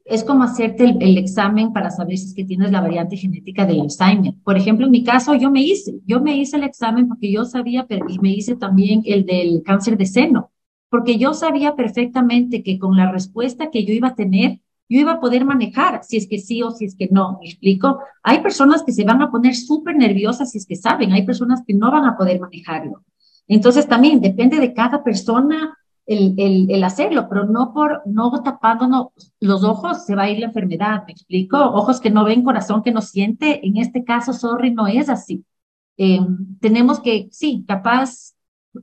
es como hacerte el, examen para saber si es que tienes la variante genética del Alzheimer. Por ejemplo, en mi caso, yo me hice, yo me hice el examen porque yo sabía, y me hice también el del cáncer de seno, porque yo sabía perfectamente que con la respuesta que yo iba a tener, yo iba a poder manejar si es que sí o si es que no. ¿Me explico? Hay personas que se van a poner súper nerviosas si es que saben, hay personas que no van a poder manejarlo. Entonces también depende de cada persona el, el, el, hacerlo, pero no por no tapándonos los ojos se va a ir la enfermedad, ¿me explico? Ojos que no ven, corazón que no siente, en este caso, sorry, no es así. Eh, tenemos que, sí, capaz,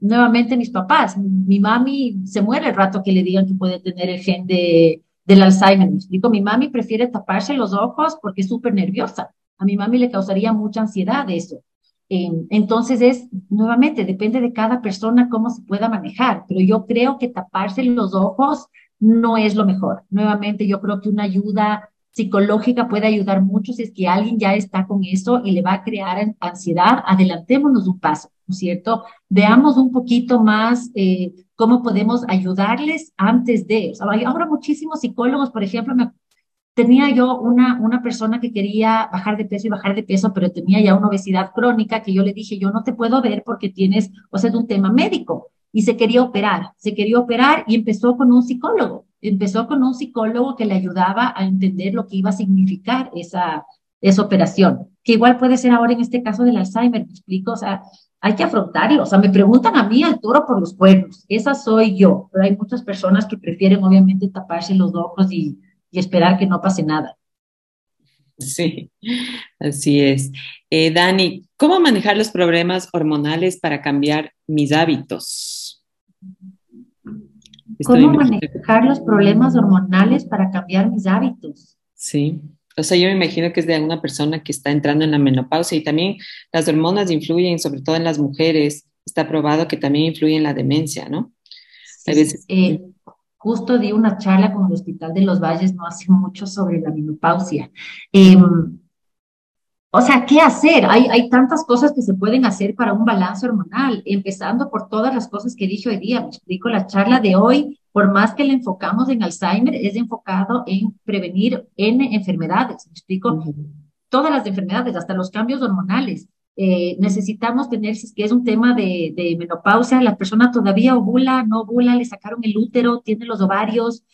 nuevamente mis papás, mi mami se muere el rato que le digan que puede tener el gen de, del Alzheimer, ¿me explico? Mi mami prefiere taparse los ojos porque es súper nerviosa. A mi mami le causaría mucha ansiedad eso. Em, entonces es, nuevamente, depende de cada persona cómo se pueda manejar, pero yo creo que taparse los ojos no es lo mejor. Nuevamente, yo creo que una ayuda psicológica puede ayudar mucho si es que alguien ya está con eso y le va a crear ansiedad, adelantémonos un paso, ¿no es cierto? Veamos un poquito más eh, cómo podemos ayudarles antes de. O ahora muchísimos psicólogos, por ejemplo, me, tenía yo una, una persona que quería bajar de peso y bajar de peso, pero tenía ya una obesidad crónica que yo le dije, yo no te puedo ver porque tienes, o sea, es un tema médico. Y se quería operar, se quería operar y empezó con un psicólogo. Empezó con un psicólogo que le ayudaba a entender lo que iba a significar esa, esa operación, que igual puede ser ahora en este caso del Alzheimer, me explico, o sea, hay que afrontarlo, o sea, me preguntan a mí al toro por los cuernos, esa soy yo, pero hay muchas personas que prefieren obviamente taparse los ojos y, y esperar que no pase nada. Sí, así es. Eh, Dani, ¿cómo manejar los problemas hormonales para cambiar mis hábitos? ¿Cómo manejar los problemas hormonales para cambiar mis hábitos? Sí. O sea, yo me imagino que es de una persona que está entrando en la menopausia y también las hormonas influyen, sobre todo en las mujeres. Está probado que también influye en la demencia, ¿no? Eh, justo di una charla con el Hospital de los Valles no hace mucho sobre la menopausia. Em, o sea, ¿qué hacer? Hay, hay tantas cosas que se pueden hacer para un balance hormonal, empezando por todas las cosas que dije hoy día. Me explico, la charla de hoy, por más que le enfocamos en Alzheimer, es enfocado en prevenir N enfermedades. Me explico, todas las enfermedades, hasta los cambios hormonales. Eh, necesitamos tener, si es que es un tema de, de menopausia, la persona todavía ovula, no ovula, le sacaron el útero, tiene los ovarios,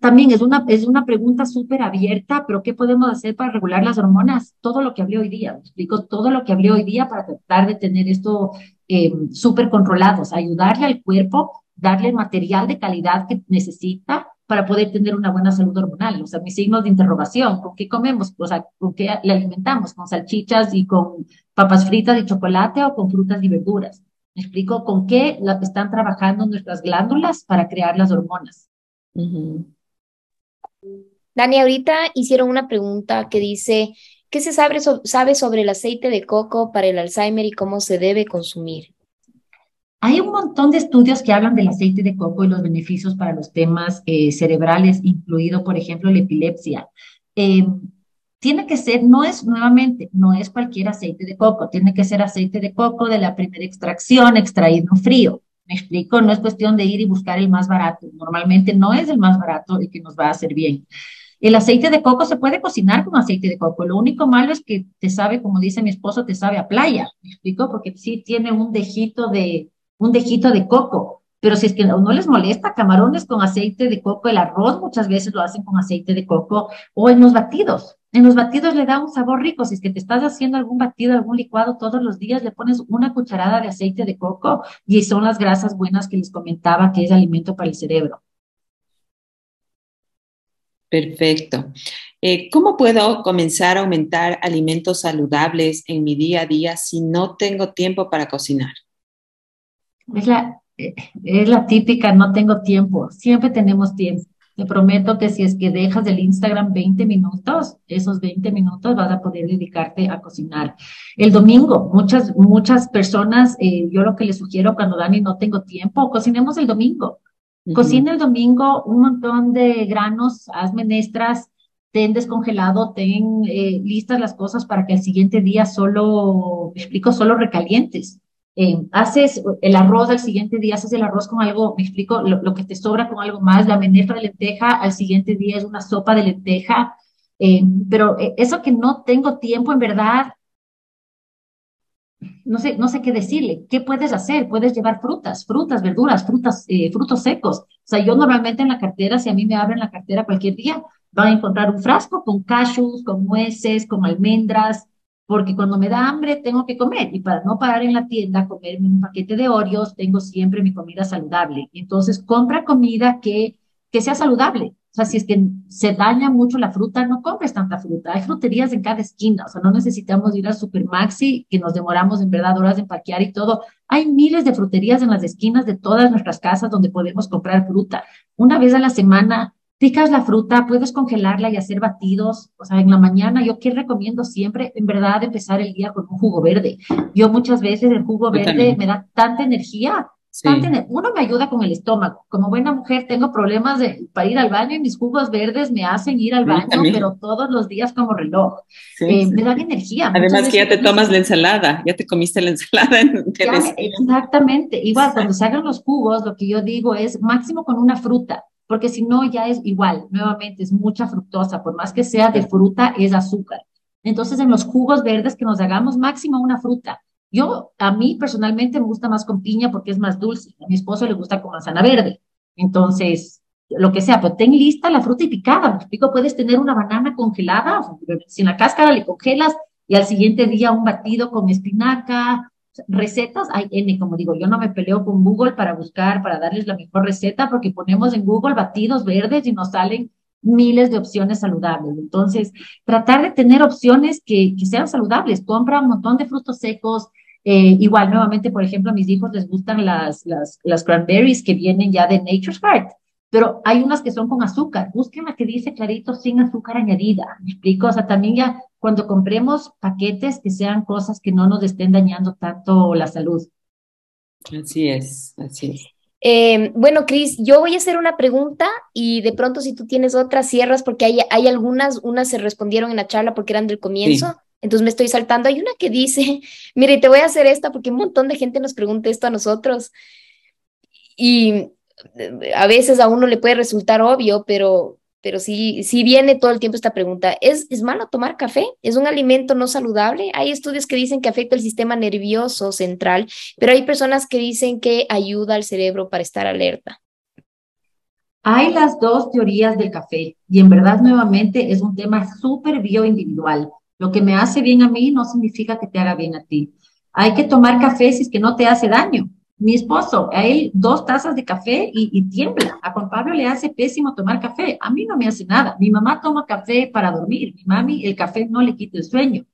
también es una, es una pregunta súper abierta, pero ¿qué podemos hacer para regular las hormonas? Todo lo que hablé hoy día, explico todo lo que hablé hoy día para tratar de tener esto eh, súper controlados, ayudarle al cuerpo, darle material de calidad que necesita para poder tener una buena salud hormonal. O sea, mis signos de interrogación, ¿con qué comemos? O sea, ¿con qué le alimentamos? ¿Con salchichas y con papas fritas y chocolate o con frutas y verduras? ¿Me explico? ¿Con qué están trabajando nuestras glándulas para crear las hormonas? Dani, ahorita hicieron una pregunta que dice, ¿qué se sabe, sobre el aceite de coco para el Alzheimer y cómo se debe consumir? Hay un montón de estudios que hablan del aceite de coco y los beneficios para los temas eh, cerebrales, incluido, por ejemplo, la epilepsia. Em, tiene que ser, no es nuevamente, no es cualquier aceite de coco, tiene que ser aceite de coco de la primera extracción, extraído frío. Me explico, no es cuestión de ir y buscar el más barato. Normalmente no es el más barato el que nos va a hacer bien. El aceite de coco se puede cocinar con aceite de coco. Lo único malo es que te sabe, como dice mi esposo, te sabe a playa. ¿Me explico? Porque sí tiene un dejito de, un dejito de coco. Pero si es que no les molesta, camarones con aceite de coco, el arroz muchas veces lo hacen con aceite de coco o en los batidos. En los batidos le da un sabor rico. Si es que te estás haciendo algún batido, algún licuado todos los días, le pones una cucharada de aceite de coco y son las grasas buenas que les comentaba que es alimento para el cerebro. Perfecto. Eh, ¿Cómo puedo comenzar a aumentar alimentos saludables en mi día a día si no tengo tiempo para cocinar? Es la, es la típica, no tengo tiempo. Siempre tenemos tiempo. Te prometo que si es que dejas el Instagram 20 minutos, esos 20 minutos vas a poder dedicarte a cocinar. El domingo, muchas, muchas personas, eh, yo lo que les sugiero cuando Dani no tengo tiempo, cocinemos el domingo. Cocina el domingo un montón de granos, haz menestras, ten descongelado, ten eh, listas las cosas para que al siguiente día solo, me explico, solo recalientes. Eh, haces el arroz al siguiente día, haces el arroz con algo, me explico, lo, que te sobra con algo más, la menestra de lenteja, al siguiente día es una sopa de lenteja, eh, pero eh, eso que no tengo tiempo, en verdad, no sé, no sé qué decirle. ¿Qué puedes hacer? Puedes llevar frutas, frutas, verduras, frutas, frutos secos. O sea, yo normalmente en la cartera, si a mí me abren la cartera cualquier día, van a encontrar un frasco con cashews, con nueces, con almendras, porque cuando me da hambre tengo que comer y para no parar en la tienda, comerme un paquete de Oreos, tengo siempre mi comida saludable. Entonces, compra comida que, que sea saludable. O sea, si es que se daña mucho la fruta, no compres tanta fruta. Hay fruterías en cada esquina. O sea, no necesitamos ir al Supermaxi, que nos demoramos en verdad horas en parquear y todo. Hay miles de fruterías en las esquinas de todas nuestras casas donde podemos comprar fruta. Una vez a la semana picas la fruta, puedes congelarla y hacer batidos. O sea, en la mañana, yo que recomiendo siempre, en verdad, empezar el día con un jugo verde. Yo muchas veces el jugo verde me da tanta energía. uno me ayuda con el estómago. Como buena mujer tengo problemas de, para ir al baño y mis jugos verdes me hacen ir al baño, pero todos los días como reloj. Eh, me dan energía. Además que ya te tomas la ensalada, ya te comiste la ensalada. exactamente. Igual, cuando se hagan los jugos, lo que yo digo es máximo con una fruta porque si no ya es igual, nuevamente es mucha fructosa, por más que sea de fruta, es azúcar. Entonces, en los jugos verdes que nos hagamos, máximo una fruta. Yo, a mí personalmente me gusta más con piña porque es más dulce. A mi esposo le gusta con manzana verde. Entonces, lo que sea, pero ten lista la fruta y picada. Me explico, puedes tener una banana congelada, sin la cáscara le congelas y al siguiente día un batido con espinaca, recetas hay N, como digo, yo no me peleo con Google para buscar, para darles la mejor receta, porque ponemos en Google batidos verdes y nos salen miles de opciones saludables. Entonces, tratar de tener opciones que, que sean saludables. Compra un montón de frutos secos. Eh, igual, nuevamente, por ejemplo, a mis hijos les gustan las, las, las cranberries que vienen ya de Nature's Heart pero hay unas que son con azúcar. Busquen la que dice clarito sin azúcar añadida. ¿Me explico? O sea, también ya cuando compremos paquetes que sean cosas que no nos estén dañando tanto la salud. Así es, así es. Eh, bueno, Cris, yo voy a hacer una pregunta y de pronto si tú tienes otras cierras, porque hay, hay algunas, unas se respondieron en la charla porque eran del comienzo, entonces me estoy saltando. Hay una que dice, [laughs] mire, te voy a hacer esta porque un montón de gente nos pregunta esto a nosotros. Y a veces a uno le puede resultar obvio, pero, pero sí, sí viene todo el tiempo esta pregunta. ¿Es, ¿Es malo tomar café? ¿Es un alimento no saludable? Hay estudios que dicen que afecta el sistema nervioso central, pero hay personas que dicen que ayuda al cerebro para estar alerta. Hay las dos teorías del café y en verdad nuevamente es un tema súper bioindividual. Lo que me hace bien a mí no significa que te haga bien a ti. Hay que tomar café si es que no te hace daño. Mi esposo, a dos tazas de café y, tiembla. A Juan Pablo le hace pésimo tomar café. A mí no me hace nada. Mi mamá toma café para dormir. Mi mami, el café no le quita el sueño.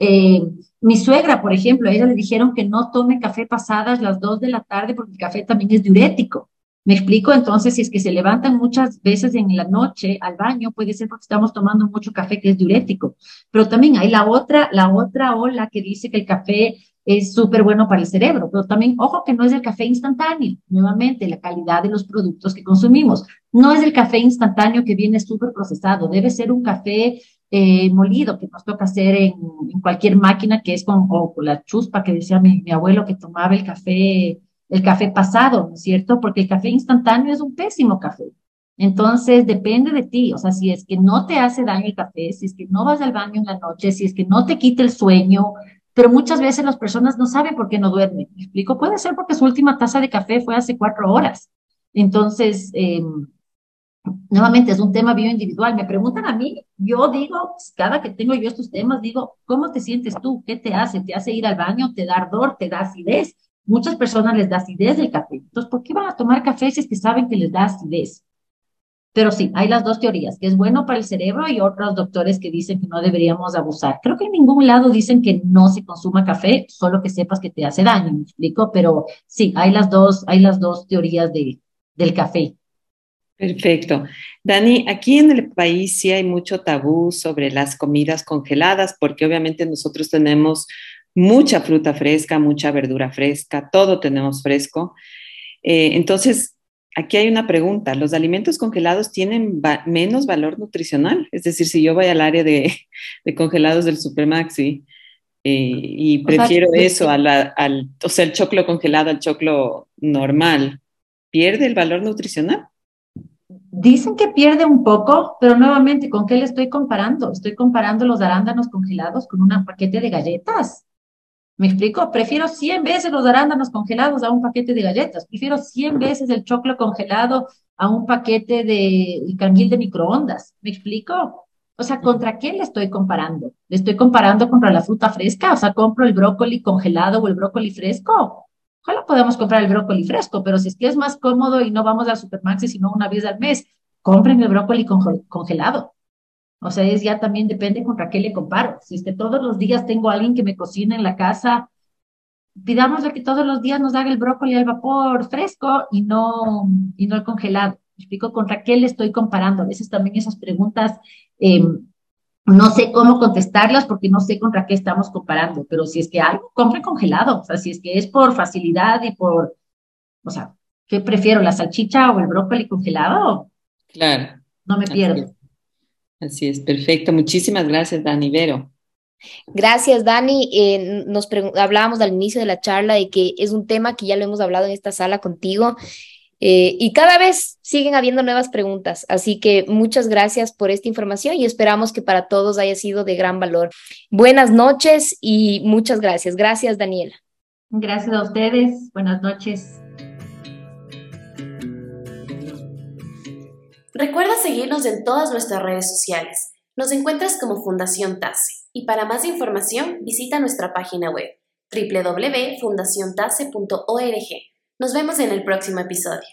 Eh, mi suegra, por ejemplo, a ella le dijeron que no tome café pasadas las dos de la tarde porque el café también es diurético. Me explico, entonces, si es que se levantan muchas veces en la noche al baño, puede ser porque estamos tomando mucho café que es diurético. Pero también hay la otra, la otra ola que dice que el café es súper bueno para el cerebro, pero también, ojo, que no es el café instantáneo, nuevamente, la calidad de los productos que consumimos. No es el café instantáneo que viene súper procesado, debe ser un café eh, molido que nos toca hacer en, cualquier máquina que es con, o la chuspa que decía mi, mi abuelo que tomaba el café, el café pasado, ¿no es cierto? Porque el café instantáneo es un pésimo café. Entonces, depende de ti, o sea, si es que no te hace daño el café, si es que no vas al baño en la noche, si es que no te quita el sueño, pero muchas veces las personas no saben por qué no duermen. ¿Me explico? Puede ser porque su última taza de café fue hace cuatro horas. Entonces, em, nuevamente es un tema bioindividual. Me preguntan a mí, yo digo, cada que tengo yo estos temas, digo, ¿cómo te sientes tú? ¿Qué te hace? ¿Te hace ir al baño? ¿Te da ardor? ¿Te da acidez? Muchas personas les da acidez el café. Entonces, ¿por qué van a tomar café si es que saben que les da acidez? Pero sí, hay las dos teorías, que es bueno para el cerebro y otros doctores que dicen que no deberíamos abusar. Creo que en ningún lado dicen que no se consuma café, solo que sepas que te hace daño, me explico, pero sí, hay las dos, hay las dos teorías de, del café. Perfecto. Dani, aquí en el país sí hay mucho tabú sobre las comidas congeladas, porque obviamente nosotros tenemos mucha fruta fresca, mucha verdura fresca, todo tenemos fresco. Eh, entonces, aquí hay una pregunta. ¿Los alimentos congelados tienen menos valor nutricional? Es decir, si yo voy al área de, [laughs] congelados del Supermaxi eh, y prefiero eso al, o sea, el choclo congelado al choclo normal, ¿pierde el valor nutricional? Dicen que pierde un poco, pero nuevamente, ¿con qué le estoy comparando? Estoy comparando los arándanos congelados con un paquete de galletas. ¿Me explico? Prefiero 100 veces los arándanos congelados a un paquete de galletas. Prefiero 100 veces el choclo congelado a un paquete de canguil de microondas. ¿Me explico? O sea, ¿contra qué le estoy comparando? ¿Le estoy comparando contra la fruta fresca? O sea, compro el brócoli congelado o el brócoli fresco. Ojalá podamos comprar el brócoli fresco, pero si es que es más cómodo y no vamos al Supermaxi sino una vez al mes, compren el brócoli congelado. O sea, es ya también depende contra qué le comparo. Si es que todos los días tengo a alguien que me cocina en la casa, pidámosle que todos los días nos haga el brócoli al vapor fresco y no, y no el congelado. ¿Me explico contra qué le estoy comparando? A veces también esas preguntas em, no sé cómo contestarlas porque no sé contra qué estamos comparando, pero si es que algo, compre congelado. O sea, si es que es por facilidad y por, o sea, ¿qué prefiero, la salchicha o el brócoli congelado? Claro. No me pierdo. Así es, perfecto. Muchísimas gracias, Dani Vero. Gracias, Dani. Eh, nos hablábamos al inicio de la charla de que es un tema que ya lo hemos hablado en esta sala contigo eh, y cada vez siguen habiendo nuevas preguntas. Así que muchas gracias por esta información y esperamos que para todos haya sido de gran valor. Buenas noches y muchas gracias. Gracias, Daniela. Gracias a ustedes. Buenas noches. Recuerda seguirnos en todas nuestras redes sociales. Nos encuentras como Fundación TASE y para más información visita nuestra página web www.fundaciontase.org. Nos vemos en el próximo episodio.